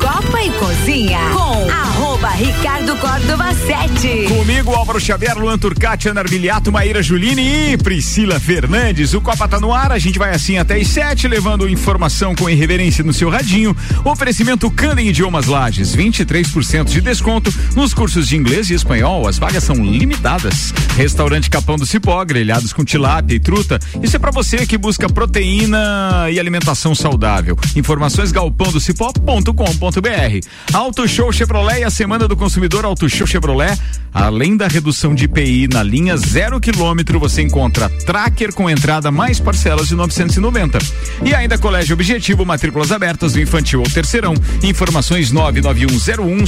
Copa e Cozinha com arroba Ricardo Córdova 7. Comigo, Álvaro Xavier, Luan Turcati, Ana Armiliato, Maíra Juline e Priscila Fernandes. O Copa tá no ar, a gente vai assim até as sete, levando informação com irreverência no seu radinho. Oferecimento Candem Idiomas Lages, 23% de desconto nos cursos de inglês e espanhol. As vagas são limitadas. Restaurante Capão do Cipó, grelhados com tilápia e truta. Isso é para você que busca proteína e alimentação saudável. Informações galpãodocipó.com.br. Auto Show Chevrolet a Semana do Consumidor Auto Show Chevrolet. Além da redução de IPI na linha zero quilômetro, você encontra tracker com entrada mais parcelas de 990. E ainda Colégio Objetivo, matrículas abertas do infantil ao terceirão. Informações 99101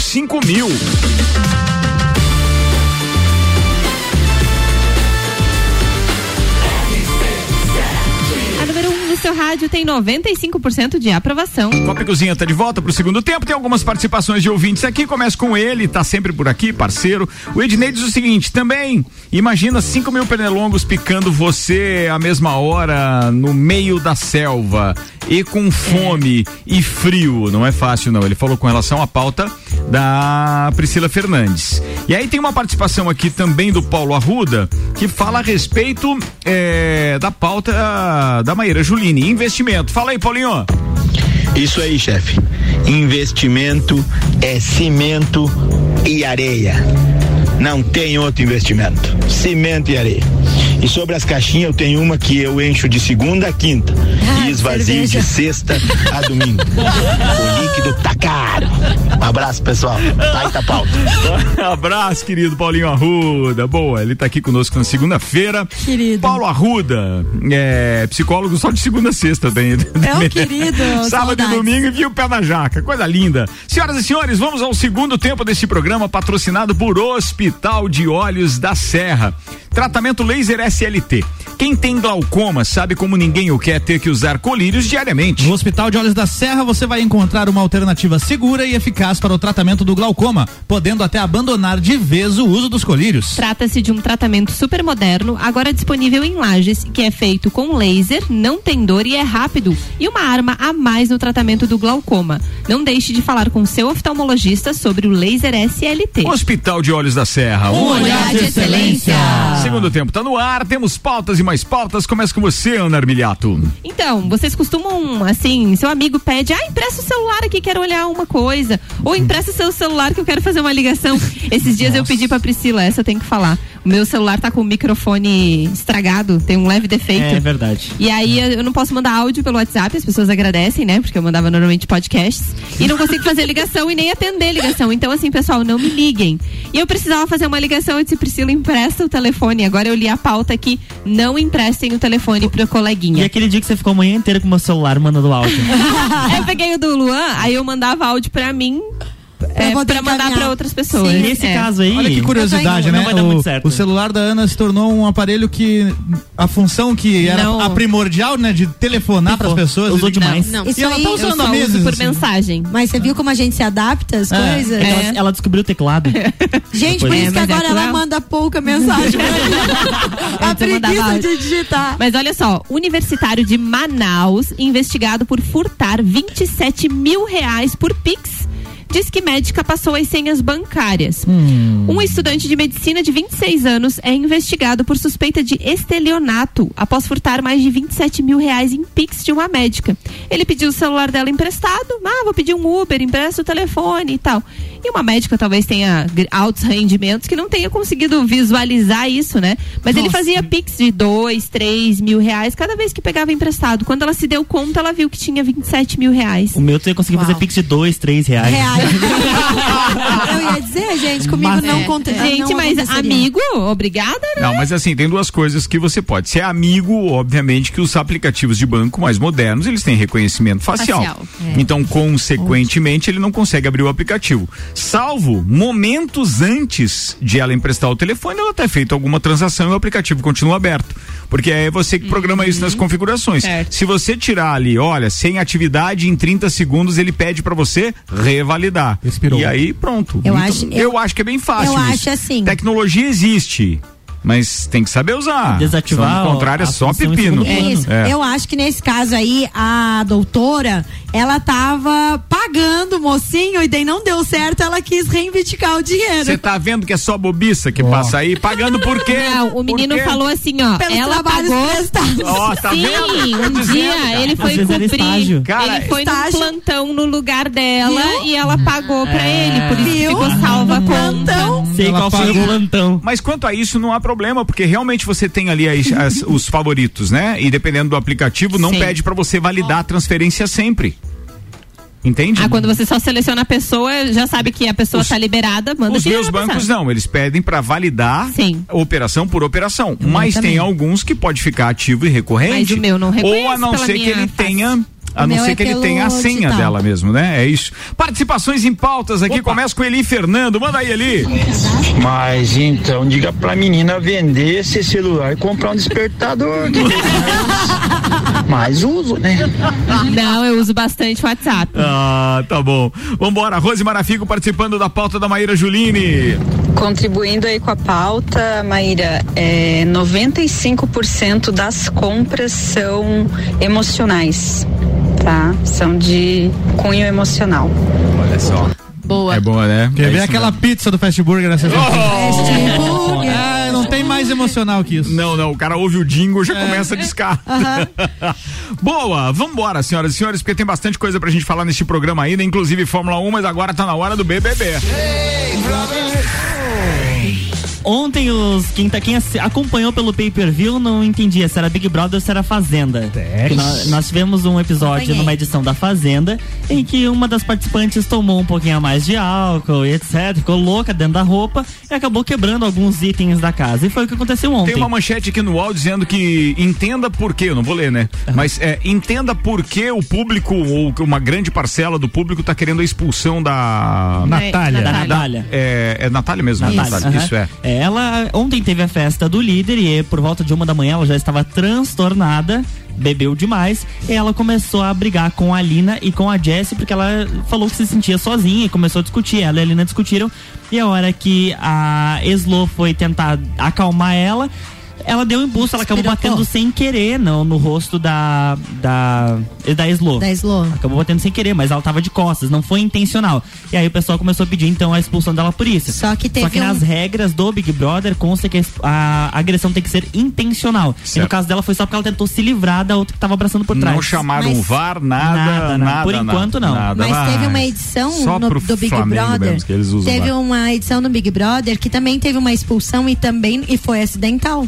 seu rádio tem 95% de aprovação. Copa Cozinha tá de volta pro segundo tempo. Tem algumas participações de ouvintes aqui. Começa com ele, tá sempre por aqui, parceiro. O Ednei diz o seguinte: também, imagina 5 mil pernilongos picando você à mesma hora no meio da selva e com fome e frio. Não é fácil, não. Ele falou com relação à pauta da Priscila Fernandes. E aí tem uma participação aqui também do Paulo Arruda que fala a respeito eh, da pauta da Maíra Investimento. Fala aí, Paulinho. Isso aí, chefe. Investimento é cimento e areia. Não tem outro investimento. Cimento e areia. E sobre as caixinhas, eu tenho uma que eu encho de segunda a quinta e esvazio de sexta a domingo. o líquido tá caro. Um abraço, pessoal. Baita pauta. Abraço, querido Paulinho Arruda. Boa, ele tá aqui conosco na segunda-feira. Querido. Paulo Arruda, é psicólogo só de segunda a sexta, bem. É o querido. Sábado e saudades. domingo e viu o pé na jaca. Coisa linda. Senhoras e senhores, vamos ao segundo tempo deste programa patrocinado por Hospital de Olhos da Serra. Tratamento laser SLT. Quem tem glaucoma sabe como ninguém o quer ter que usar colírios diariamente. No Hospital de Olhos da Serra você vai encontrar uma alternativa segura e eficaz para o tratamento do glaucoma, podendo até abandonar de vez o uso dos colírios. Trata-se de um tratamento super moderno, agora disponível em Lages, que é feito com laser, não tem dor e é rápido, e uma arma a mais no tratamento do glaucoma. Não deixe de falar com seu oftalmologista sobre o laser SLT. Hospital de Olhos da Serra. Um olhar de excelência. Segundo tempo tá no ar, temos pautas e mais pautas. Começa com você, Ana Armiliato. Então, vocês costumam, assim, seu amigo pede, ah, empresta o celular aqui, quero olhar uma coisa. Ou empresta o seu celular que eu quero fazer uma ligação. Esses dias eu pedi pra Priscila, essa eu tenho que falar. O meu celular tá com o microfone estragado, tem um leve defeito. É verdade. E aí eu não posso mandar áudio pelo WhatsApp, as pessoas agradecem, né? Porque eu mandava normalmente podcasts. E não consigo fazer ligação e nem atender ligação. Então, assim, pessoal, não me liguem. E eu precisava fazer uma ligação, eu disse, Priscila, empresta o telefone. Agora eu li a pauta aqui, não emprestem o telefone pro E coleguinha. aquele dia que você ficou a manhã inteira com o meu celular mandando áudio. Aí eu peguei o do Luan, aí eu mandava áudio pra mim é, pra mandar pra outras pessoas. Sim. Nesse É. caso aí. Olha que curiosidade, não né? vai dar o, muito certo. o celular da Ana se tornou um aparelho que a função que era Não. a primordial, né, de telefonar para as pessoas. Usou demais. Não, E ela tá eu usando só há meses. uso por assim. mensagem. Mas você viu como a gente se adapta às É. coisas? Ela, ela descobriu o teclado. Gente, por Depois- isso que É, é agora ela manda pouca mensagem. a eu preguiça de digitar. Mas olha só, universitário de Manaus, investigado por furtar 27 mil reais por Pix. Diz que médica passou as senhas bancárias. Um estudante de medicina de 26 anos é investigado por suspeita de estelionato após furtar mais de 27 mil reais em Pix de uma médica. Ele pediu o celular dela emprestado. Ah, vou pedir um Uber, empresta o telefone e tal. E uma médica talvez tenha altos rendimentos que não tenha conseguido visualizar isso, né? Mas ele Nossa. fazia Pix de dois, três mil reais cada vez que pegava emprestado. Quando ela se deu conta, ela viu que tinha 27 mil reais. O meu tu ia conseguir fazer pix de dois, três reais. Reais. Eu ia dizer, gente, comigo Mas- não É, conta. Gente, não mas amigo, obrigada, né? Não, mas assim, tem duas coisas que você pode. Se é amigo, obviamente que os aplicativos de banco mais modernos, eles têm reconhecimento facial. Facial, é. Então, consequentemente, ele não consegue abrir o aplicativo. Salvo momentos antes de ela emprestar o telefone, ela ter feito alguma transação e o aplicativo continua aberto. Porque é você que programa isso nas configurações. Uhum. Certo. Se você tirar ali, olha, sem atividade em 30 segundos, ele pede pra você revalidar. Expirou. E aí, pronto. Eu Muito- acho- eu acho que é bem fácil. eu isso. acho assim. Tecnologia existe. Mas tem que saber usar. Desativar do contrário, é só pepino. É isso. É. Eu acho que nesse caso aí, a doutora, ela tava pagando o mocinho e daí não deu certo, ela quis reivindicar o dinheiro. Você tá vendo que é só bobiça que passa aí? Pagando por quê? Não, o menino falou assim, ó, Pelos ela pagou. Ó, tá Sim, vendo? Tô um dizendo, dia cara. ele foi vezes era cumprir. Cara, ele foi estágio. num plantão no lugar dela Viu? e ela pagou pra ele, por isso que Viu? ficou salva a conta. Sei Ela qual foi o pagou. plantão. Mas quanto a isso, não há problema, porque realmente você tem ali as- as- os favoritos, né? E dependendo do aplicativo, não Sim. pede pra você validar a transferência sempre. Entende? Ah, quando você só seleciona a pessoa, já sabe que a pessoa tá liberada, manda Os meus bancos não, eles pedem pra validar Sim. operação por operação. Mas também. tem alguns que pode ficar ativo e recorrente. Mas o meu não reconhece Ou a não ser que ele face. tenha. A O não ser é que ele tenha a senha digital. dela mesmo, né? É isso. Participações em pautas aqui. Começa com Eli Fernando. Manda aí, Eli. Mas então diga pra menina vender esse celular e comprar um despertador. mais uso, né? Não, eu uso bastante WhatsApp. Ah, tá bom. Vambora. Rose Marafico participando da pauta da Maíra Juline. Contribuindo aí com a pauta, Maíra, é, 95% das compras são emocionais, tá? São de cunho emocional. Olha só. Boa. É boa, né? Quer É ver aquela mesmo. pizza do Fast Burger na sexta-feira? Fast Burger. Ah, não tem mais emocional que isso. Não, não, o cara ouve o jingle já começa a discar. Boa, vambora, senhoras e senhores, porque tem bastante coisa pra gente falar neste programa ainda, inclusive Fórmula 1, mas agora tá na hora do BBB. Ontem os quem, tá, quem assi- acompanhou pelo pay-per-view não entendia se era Big Brother ou se era Fazenda. Nós, nós tivemos um episódio numa edição da Fazenda em que uma das participantes tomou um pouquinho a mais de álcool e etc. Ficou louca dentro da roupa e acabou quebrando alguns itens da casa. E foi o que aconteceu ontem. Tem uma manchete aqui no UOL dizendo que entenda por quê, eu não vou ler, né? Mas é, entenda por que o público, ou uma grande parcela do público tá querendo a expulsão da... Natália. Da Natália. É, é Natália mesmo, né? Natália, Natália, aham. isso é. Ela ontem teve a festa do líder e por volta de uma da manhã ela já estava transtornada, bebeu demais e ela começou a brigar com a Lina e com a Jessie porque ela falou que se sentia sozinha e começou a discutir. Ela e a Lina discutiram e a hora que a Eslo foi tentar acalmar ela, ela deu um impulso, ela acabou Espirocou. batendo sem querer no, no rosto da da da Eslo. Da Slow. Acabou batendo sem querer, mas ela tava de costas, não foi intencional. E aí o pessoal começou a pedir então a expulsão dela por isso. Só que teve Só que um- nas regras do Big Brother consta que a a agressão tem que ser intencional. E Certo. no caso dela foi só porque ela tentou se livrar da outra que tava abraçando por trás. Não chamaram Mas- o VAR, nada, Nada, nada. não. Por enquanto, não. nada. Mas teve uma edição Só no- pro do Big Flamengo Brother. mesmo que eles usam teve VAR. uma edição no Big Brother que também teve uma expulsão e também e foi acidental.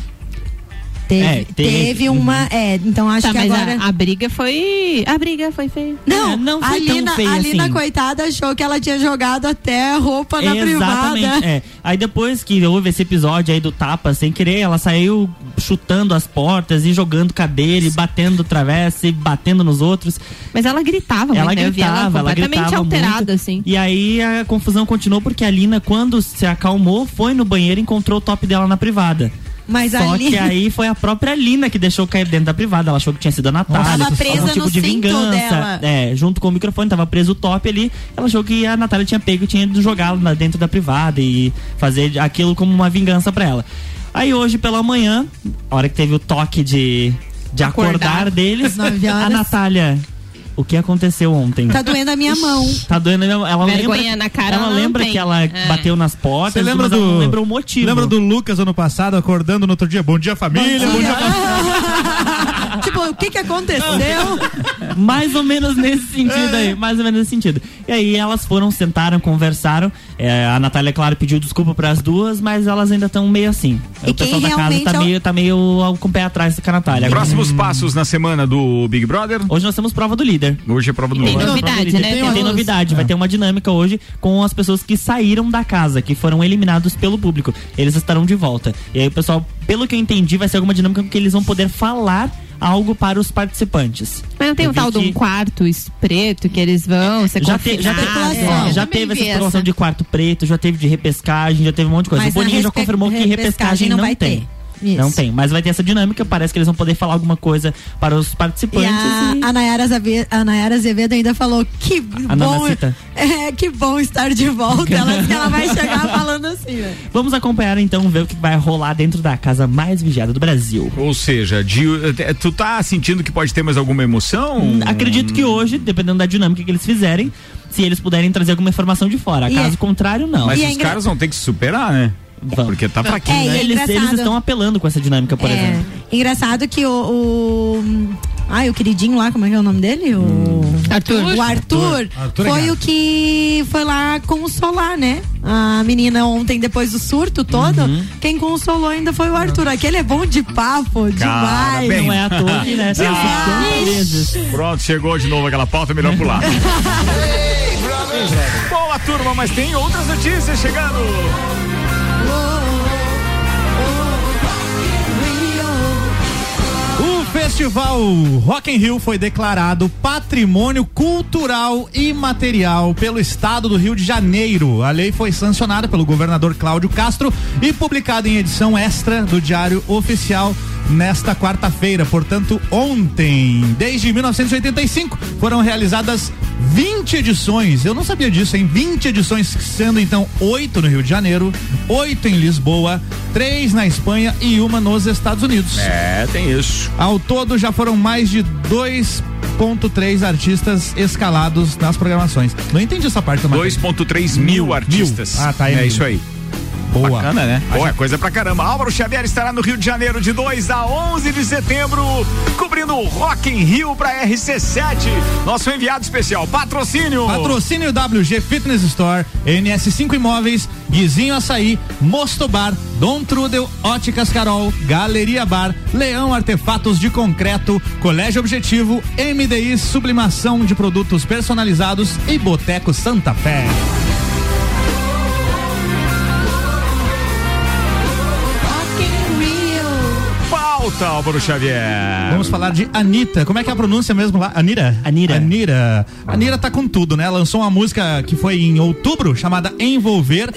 Teve, É, teve, teve. uma. É, então acho Tá, que mas agora. a, a briga foi. A briga foi feia. Não, É, não a foi tão Lina, feio a Lina, assim. coitada, achou que ela tinha jogado até a roupa na Exatamente, privada. é. Aí depois que houve esse episódio aí do tapa sem querer, ela saiu chutando as portas e jogando cadeira e batendo travessa e batendo nos outros. Mas ela gritava ela muito, né? Ela gritava, ela completamente gritava alterada, muito. assim. E aí a confusão continuou porque a Lina, quando se acalmou, foi no banheiro e encontrou o top dela na privada. Mas Só que aí foi a própria Lina que deixou cair dentro da privada. Ela achou que tinha sido a Natália. Tava presa algum tipo no de vingança. dela. É, junto com o microfone, tava preso o top ali. Ela achou que a Natália tinha pego e tinha ido jogá-lo dentro da privada e fazer aquilo como uma vingança pra ela. Aí hoje pela manhã, a hora que teve o toque de, de acordar, Acordar. deles, a. Natália. O que aconteceu ontem? Tá doendo a minha mão. Tá doendo a minha mão. Ela Vergonha lembra, na cara ela ela lembra tem. que ela É. bateu nas portas, Você lembra mas ela do. não lembra o motivo. Lembra do Lucas ano passado acordando no outro dia? Bom dia, família. Bom dia, o que que aconteceu? mais ou menos nesse sentido aí, mais ou menos nesse sentido. E aí elas foram, sentaram, conversaram. É, a Natália, claro, pediu desculpa para as duas, mas elas ainda estão meio assim. E o pessoal quem da casa tá é o- meio, tá meio com o pé atrás com a Natália. Próximos passos na semana do Big Brother? Hoje nós temos prova do líder. Hoje é prova do Tem líder. novidade, Tem, né? tem, Temos- novidade, vai ter uma dinâmica hoje com as pessoas que saíram da casa, que foram eliminados pelo público. Eles estarão de volta. E aí o pessoal, pelo que eu entendi, vai ser alguma dinâmica que eles vão poder falar algo para os participantes. Mas não tem Eu um vi tal de que- um quarto preto que eles vão ser já, te- já, te- confinados? é, já teve essa vi especulação de quarto preto, já teve de repescagem, já teve um monte de coisa. Mas o Boninho já confirmou que repescagem não não, vai tem. ter. Isso. Não tem, mas vai ter essa dinâmica. Parece que eles vão poder falar alguma coisa para os E participantes. a, e- a, Nayara Azevedo, a Nayara Azevedo ainda falou que A bom, é, que bom estar de volta. Ela, ela vai chegar falando assim, velho. Vamos acompanhar então, ver o que vai rolar dentro da casa mais vigiada do Brasil. Ou seja, de- eh, tu tá sentindo que pode ter mais alguma emoção? Acredito que hoje, dependendo da dinâmica que eles fizerem, se eles puderem trazer alguma informação de fora. E Caso é- contrário, não. Mas E é os engra- caras vão ter que se superar, né? Vão. Porque tá fraquinho, É, né? é eles, eles estão apelando com essa dinâmica, por É, exemplo. engraçado que o, o. Ai, o queridinho lá, como é que é o nome dele? O Arthur. O Arthur, Arthur é foi o que foi lá consolar, né? A menina ontem, depois do surto todo, Uhum. quem consolou ainda foi o Arthur. Aquele é bom de papo, demais. bem. Não é à toa né? vezes. Pronto, chegou de novo aquela pauta, melhor pular. Boa turma, mas tem outras notícias chegando. Festival Rock in Rio foi declarado patrimônio cultural imaterial pelo estado do Rio de Janeiro. A lei foi sancionada pelo governador Cláudio Castro e publicada em edição extra do Diário Oficial nesta quarta-feira, portanto, ontem. Desde 1985 foram realizadas 20 edições. Eu não sabia disso, hein? 20 edições, sendo então oito no Rio de Janeiro, oito em Lisboa, três na Espanha e uma nos Estados Unidos. É, tem isso. Ao todo já foram mais de 2.3 artistas escalados nas programações. Não entendi essa parte também. 2.3 mil artistas. Ah, tá. É mil. isso aí. Boa. Bacana, né? Boa, coisa pra caramba. Álvaro Xavier estará no Rio de Janeiro de 2 a 11 de setembro, cobrindo o Rock in Rio pra RC7. Nosso enviado especial, patrocínio. Patrocínio WG Fitness Store, NS5 Imóveis, Guizinho Açaí, Mosto Bar, Dom Trudel, Óticas Carol, Galeria Bar, Leão Artefatos de Concreto, Colégio Objetivo, MDI Sublimação de Produtos Personalizados e Boteco Santa Fé. Pauta, Álvaro Xavier. Vamos falar de Anitta. Como é que é a pronúncia mesmo lá? Anira? Anira. Anira. Anira tá com tudo, né? Lançou uma música que foi em outubro, chamada Envolver.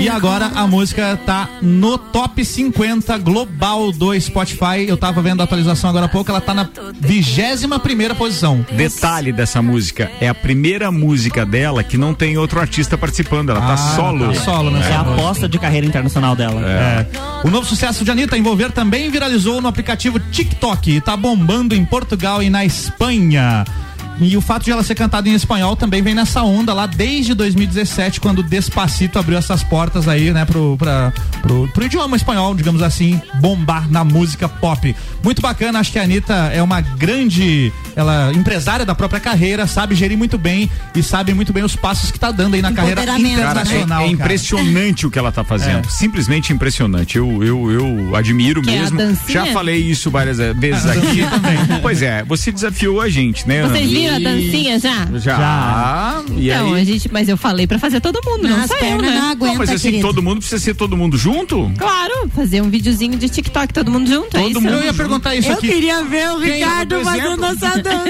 E agora a música tá no top 50 global do Spotify. Eu tava vendo a atualização agora há pouco, ela tá na vigésima primeira posição. Detalhe dessa música, é a primeira música dela que não tem outro artista participando, ela tá Ah, solo. tá solo, né? É a aposta de carreira internacional dela. É. O novo sucesso de Anitta Envolver também viralizou no aplicativo TikTok tá bombando em Portugal e na Espanha. E o fato de ela ser cantada em espanhol também vem nessa onda lá desde 2017, quando Despacito abriu essas portas aí, né, pro, pra, pro, pro idioma espanhol, digamos assim, bombar na música pop. Muito bacana, acho que a Anitta é uma grande ela empresária da própria carreira, sabe gerir muito bem e sabe muito bem os passos que tá dando aí na carreira Cara, internacional. é, é impressionante o que ela tá fazendo. É. Simplesmente impressionante. Eu, eu, eu admiro Que é a mesmo. dancinha? Já falei isso várias vezes aqui. também. Pois é, você desafiou a gente, né? Vocês viram a dancinha já? Já. E Então, aí? a gente, mas eu falei pra fazer todo mundo, não, As só eu, né? não aguentam, Não, mas assim, querido. todo mundo precisa ser todo mundo junto? Claro, fazer um videozinho de TikTok todo mundo junto, é Todo isso? mundo Eu ia perguntar isso Eu aqui. queria ver o Quem, Ricardo fazendo essa dança.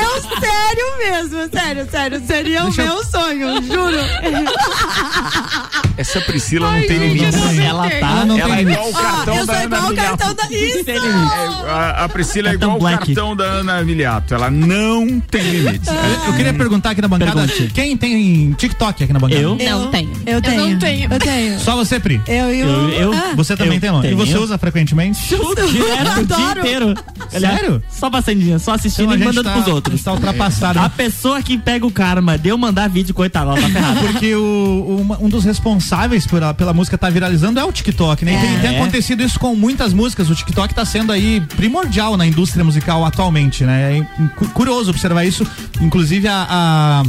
eu sério mesmo, sério, sério. Seria Deixa o eu- meu sonho, juro. Essa Priscila não tem limite. Ela tá, não Ela é tem igual o cartão eu da sou Ana igual o Miliato. cartão da. Isso! É, a, a Priscila é igual o black. cartão da Ana Miliato. Ela não tem limites. Eu queria perguntar aqui na bancada, Pergunte. quem tem TikTok aqui na bancada? Eu? Não tenho. Eu tenho. não tenho. Eu tenho. Só você, Pri? Eu e o. Eu- eu- Ah, Você também Eu tem, não? E você usa frequentemente? Direto, o dia inteiro. Sério? Só passando, só assistindo Então e mandando tá- pros outros. tá ultrapassado. A pessoa que pega o karma de eu mandar vídeo, coitada, ela tá ferrada. Porque o, um dos responsáveis por a- pela música tá viralizando é o TikTok, né? E Tem, tem É. acontecido isso com muitas músicas. O TikTok tá sendo aí primordial na indústria musical atualmente, né? É cu- curioso observar isso. Inclusive a, a,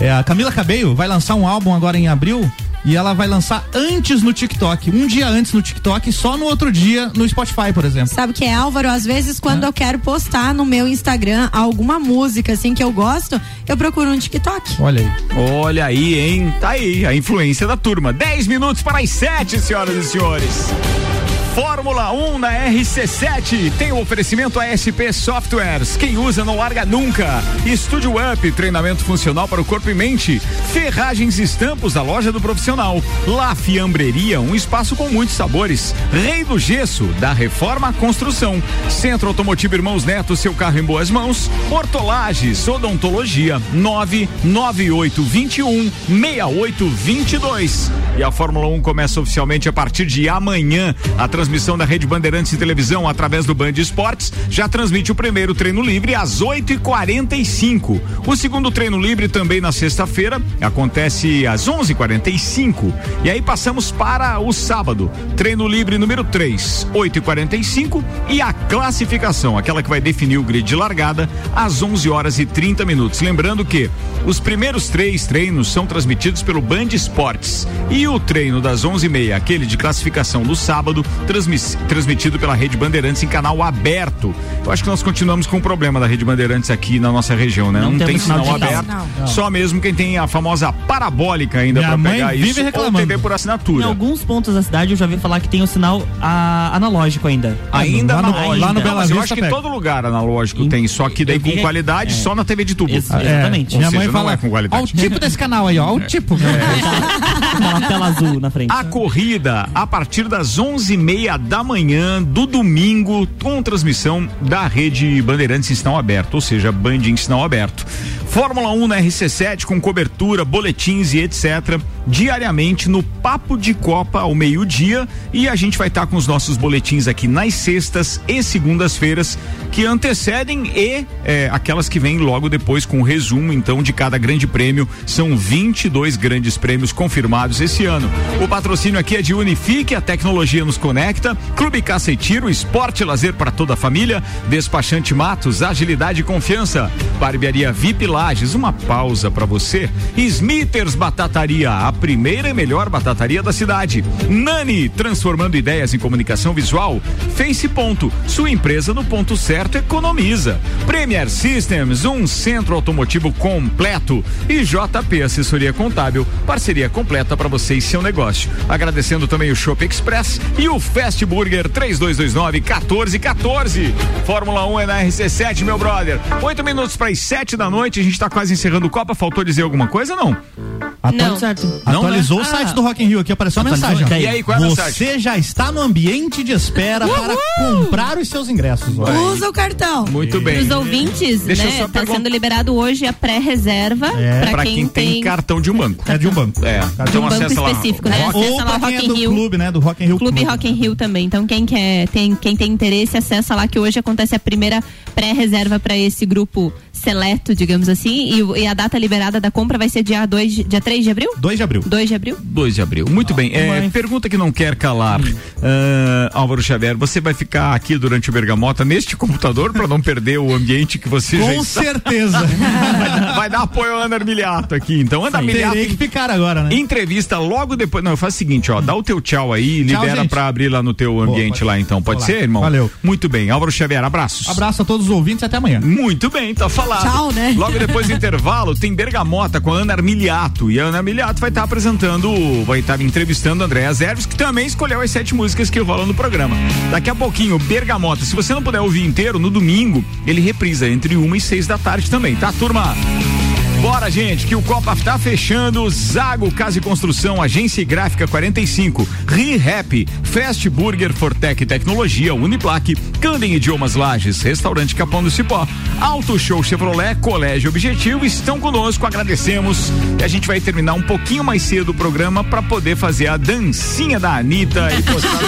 é, a Camila Cabello vai lançar um álbum agora em abril. E ela vai lançar antes no TikTok, um dia antes no TikTok, só no outro dia no Spotify, por exemplo. Sabe o que é, Álvaro? Às vezes, quando eu quero postar no meu Instagram alguma música assim que eu gosto, eu procuro um TikTok. Olha aí. Olha aí, hein? Tá aí a influência da turma. 10 minutos para as 7, senhoras e senhores. Fórmula 1 na RC7 tem o oferecimento ASP Softwares. Quem usa não larga nunca. Estúdio Up, treinamento funcional para o corpo e mente. Ferragens e estampos da loja do profissional. La Fiambreria, um espaço com muitos sabores. Rei do Gesso, da Reforma à Construção. Centro Automotivo Irmãos Neto, seu carro em boas mãos. Hortolages, Odontologia, 99821 6822. E a Fórmula 1 começa oficialmente a partir de amanhã. A transmissão da Rede Bandeirantes de Televisão através do Band Esportes já transmite o primeiro treino livre às 8h45. O segundo treino livre também na sexta-feira acontece às 11h45. E aí passamos para o sábado. Treino livre número 3, 8h45 e a classificação, aquela que vai definir o grid de largada às 11 horas e 30 minutos. Lembrando que os primeiros três treinos são transmitidos pelo Band Esportes e o treino das 11h30, aquele de classificação do sábado, transmis- transmitido pela Rede Bandeirantes em canal aberto. Eu acho que nós continuamos com o problema da Rede Bandeirantes aqui na nossa região, né? Não Não, tem sinal aberto. Não. Só mesmo quem tem a famosa parabólica ainda para pegar vive isso ou reclamando. TV por Em assinatura. alguns pontos da cidade eu já vi falar que tem o sinal ah, analógico ainda. Ainda Lá no- analógico. lá no Bela mas eu Vista acho que pega. todo lugar analógico tem, só que daí com qualidade é. só na TV de tubo. Ex- Ah, exatamente. Ou Minha seja, mãe não fala, é com ó o qualidade. tipo desse canal aí, ó, o tipo. Aquela tela azul na frente. A corrida a partir das 11h30 da manhã do domingo, com transmissão da rede Bandeirantes em sinal aberto, ou seja, Band em sinal aberto. Fórmula 1 na RC7 com cobertura, boletins e etc. diariamente no Papo de Copa ao meio-dia e a gente vai estar com os nossos boletins aqui nas sextas e segundas-feiras que antecedem e é, aquelas que vêm logo depois com o resumo então de cada grande prêmio. São 22 grandes prêmios confirmados esse ano. O patrocínio aqui é de Unifique, a tecnologia nos conecta. Clube Caça e Tiro, esporte e lazer para toda a família. Despachante Matos, agilidade e confiança. Barbearia VIP Lages, uma pausa para você. Smithers Batataria, a primeira e melhor batataria da cidade. Nani, transformando ideias em comunicação visual. Face Ponto, sua empresa no ponto certo economiza. Premier Systems, um centro automotivo completo. E JP Assessoria Contábil, parceria completa para você e seu negócio. Agradecendo também o Shop Express e o Fast Burger 3229 1414. Fórmula 1 é na RC7, meu brother. Oito minutos para as sete da noite, gente tá quase encerrando o Copa. Faltou dizer alguma coisa, não? Atua- Não. certo. Atualizou Não, o né? site Ah. do Rock in Rio aqui, apareceu uma Atualizou? mensagem. E aí, qual é a Você mensagem? já está no ambiente de espera para comprar os seus ingressos. ó. Usa o cartão. Muito bem. Os ouvintes, Deixa né? Tá perguntar- sendo liberado hoje a pré-reserva É, pra, Pra quem, quem tem cartão de um banco. É de um banco. É, de então um banco lá. específico, né? Rock- Ou Acessa lá o é Rock in do Rio. clube, né? Do Rock in Rio Clube Rock in Rio também. Então quem quer, tem, quem tem interesse, acessa lá que hoje acontece a primeira pré-reserva para esse grupo seleto, digamos assim, e, e a data liberada da compra vai ser dia 2, de- dia 3 de abril? 2 de abril. 2 de abril? 2 de abril. Muito bem. É, pergunta que não quer calar. Hum. Ah, Álvaro Xavier, você vai ficar aqui durante o Bergamota neste computador para não perder o ambiente que você já Com está? certeza. vai, vai dar apoio ao Ana Armiliato aqui. Então, Ana Armiliato. Terei que ficar agora, né? Entrevista logo depois. Não, faz o seguinte, ó. Dá o teu tchau aí, Tchau, libera pra abrir lá no teu ambiente pode- lá, então. Pode ser, irmão? Valeu. Muito bem. Álvaro Xavier, abraços. Abraço a todos os ouvintes e até amanhã. Muito bem, tá falado. Tchau, né? Logo depois do intervalo, tem Bergamota com a Ana Armiliato. E a Ana Armiliato vai estar apresentando, vai estar entrevistando a Andréa Zerves, que também escolheu as sete músicas que rolam no programa. Daqui a pouquinho, Bergamota. Se você não puder ouvir inteiro, no domingo, ele reprisa entre uma e seis da tarde também, tá, turma? Bora, gente, que o Copa tá fechando. Zago Casa e Construção, Agência Gráfica 45, ReHap, Fast Burger Fortec Tecnologia, Uniplaque, Candem Idiomas Lages, Restaurante Capão do Cipó, Auto Show Chevrolet, Colégio Objetivo estão conosco, agradecemos. E a gente vai terminar um pouquinho mais cedo o programa para poder fazer a dancinha da Anitta e postar.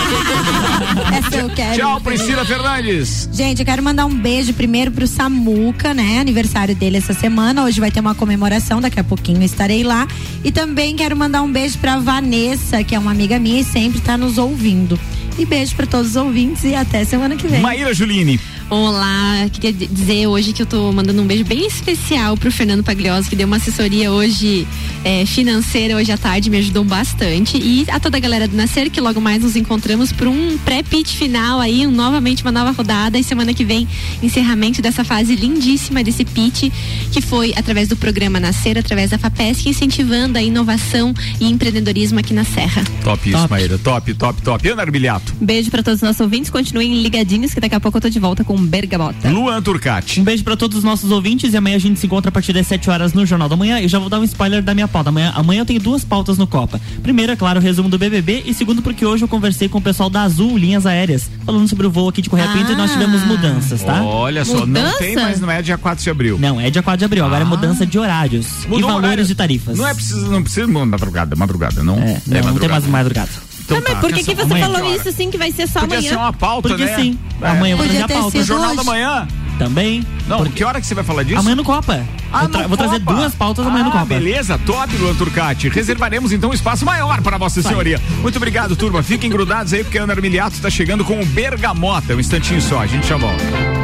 Essa eu quero. Tchau, Priscila Fernandes. Gente, eu quero mandar um beijo primeiro pro Samuca, né? Aniversário dele essa semana. Hoje vai ter uma comemoração, daqui a pouquinho estarei lá. E também quero mandar um beijo pra Vanessa, que é uma amiga minha e sempre tá nos ouvindo. E beijo pra todos os ouvintes e até semana que vem. Maíra Juline. Olá, queria dizer hoje que eu tô mandando um beijo bem especial pro Fernando Paglioso, que deu uma assessoria hoje é, financeira hoje à tarde, me ajudou bastante. E a toda a galera do Nascer, que logo mais nos encontramos por um pré-pitch final aí, um, novamente uma nova rodada. E semana que vem, encerramento dessa fase lindíssima desse pitch, que foi através do programa Nascer, através da FAPESC, incentivando a inovação e empreendedorismo aqui na Serra. Top isso, Maíra. Top, top, top. Ana Armiliato. Beijo pra todos os nossos ouvintes, continuem ligadinhos que daqui a pouco eu tô de volta com Bergamota. Luan Turcati. Um beijo pra todos os nossos ouvintes e amanhã a gente se encontra a partir das 7 horas no Jornal da Manhã. Eu já vou dar um spoiler da minha pauta. Amanhã, amanhã eu tenho duas pautas no Copa. Primeiro, é claro, o resumo do BBB e segundo, porque hoje eu conversei com o pessoal da Azul Linhas Aéreas, falando sobre o voo aqui de Correia Pinto e nós tivemos mudanças, tá? Olha só, não Mudança? tem, mas não é dia 4 de abril. Não, é dia 4 de abril, agora é mudança de horários e Mudou o valores horário. de tarifas. Não é preciso, não precisa madrugada, madrugada, não. É, não, não tem mais madrugada. Então Mas tá, por que, que você falou hora? isso assim que vai ser só Podia amanhã? ser uma pauta, Porque né? sim. É. Amanhã vou Podia trazer a ter pauta. No Jornal hoje. da Manhã? Também. Não, Porque- que hora que você vai falar disso? Amanhã no Copa. Ah, eu tra- no vou trazer duas pautas amanhã no Ah, Copa. Beleza, top, Luan Turcati. Reservaremos então um espaço maior para Vossa Senhoria. Muito obrigado, turma. Fiquem grudados aí, porque a Ana Armiliato está chegando com o Bergamota. Um instantinho só, a gente já volta.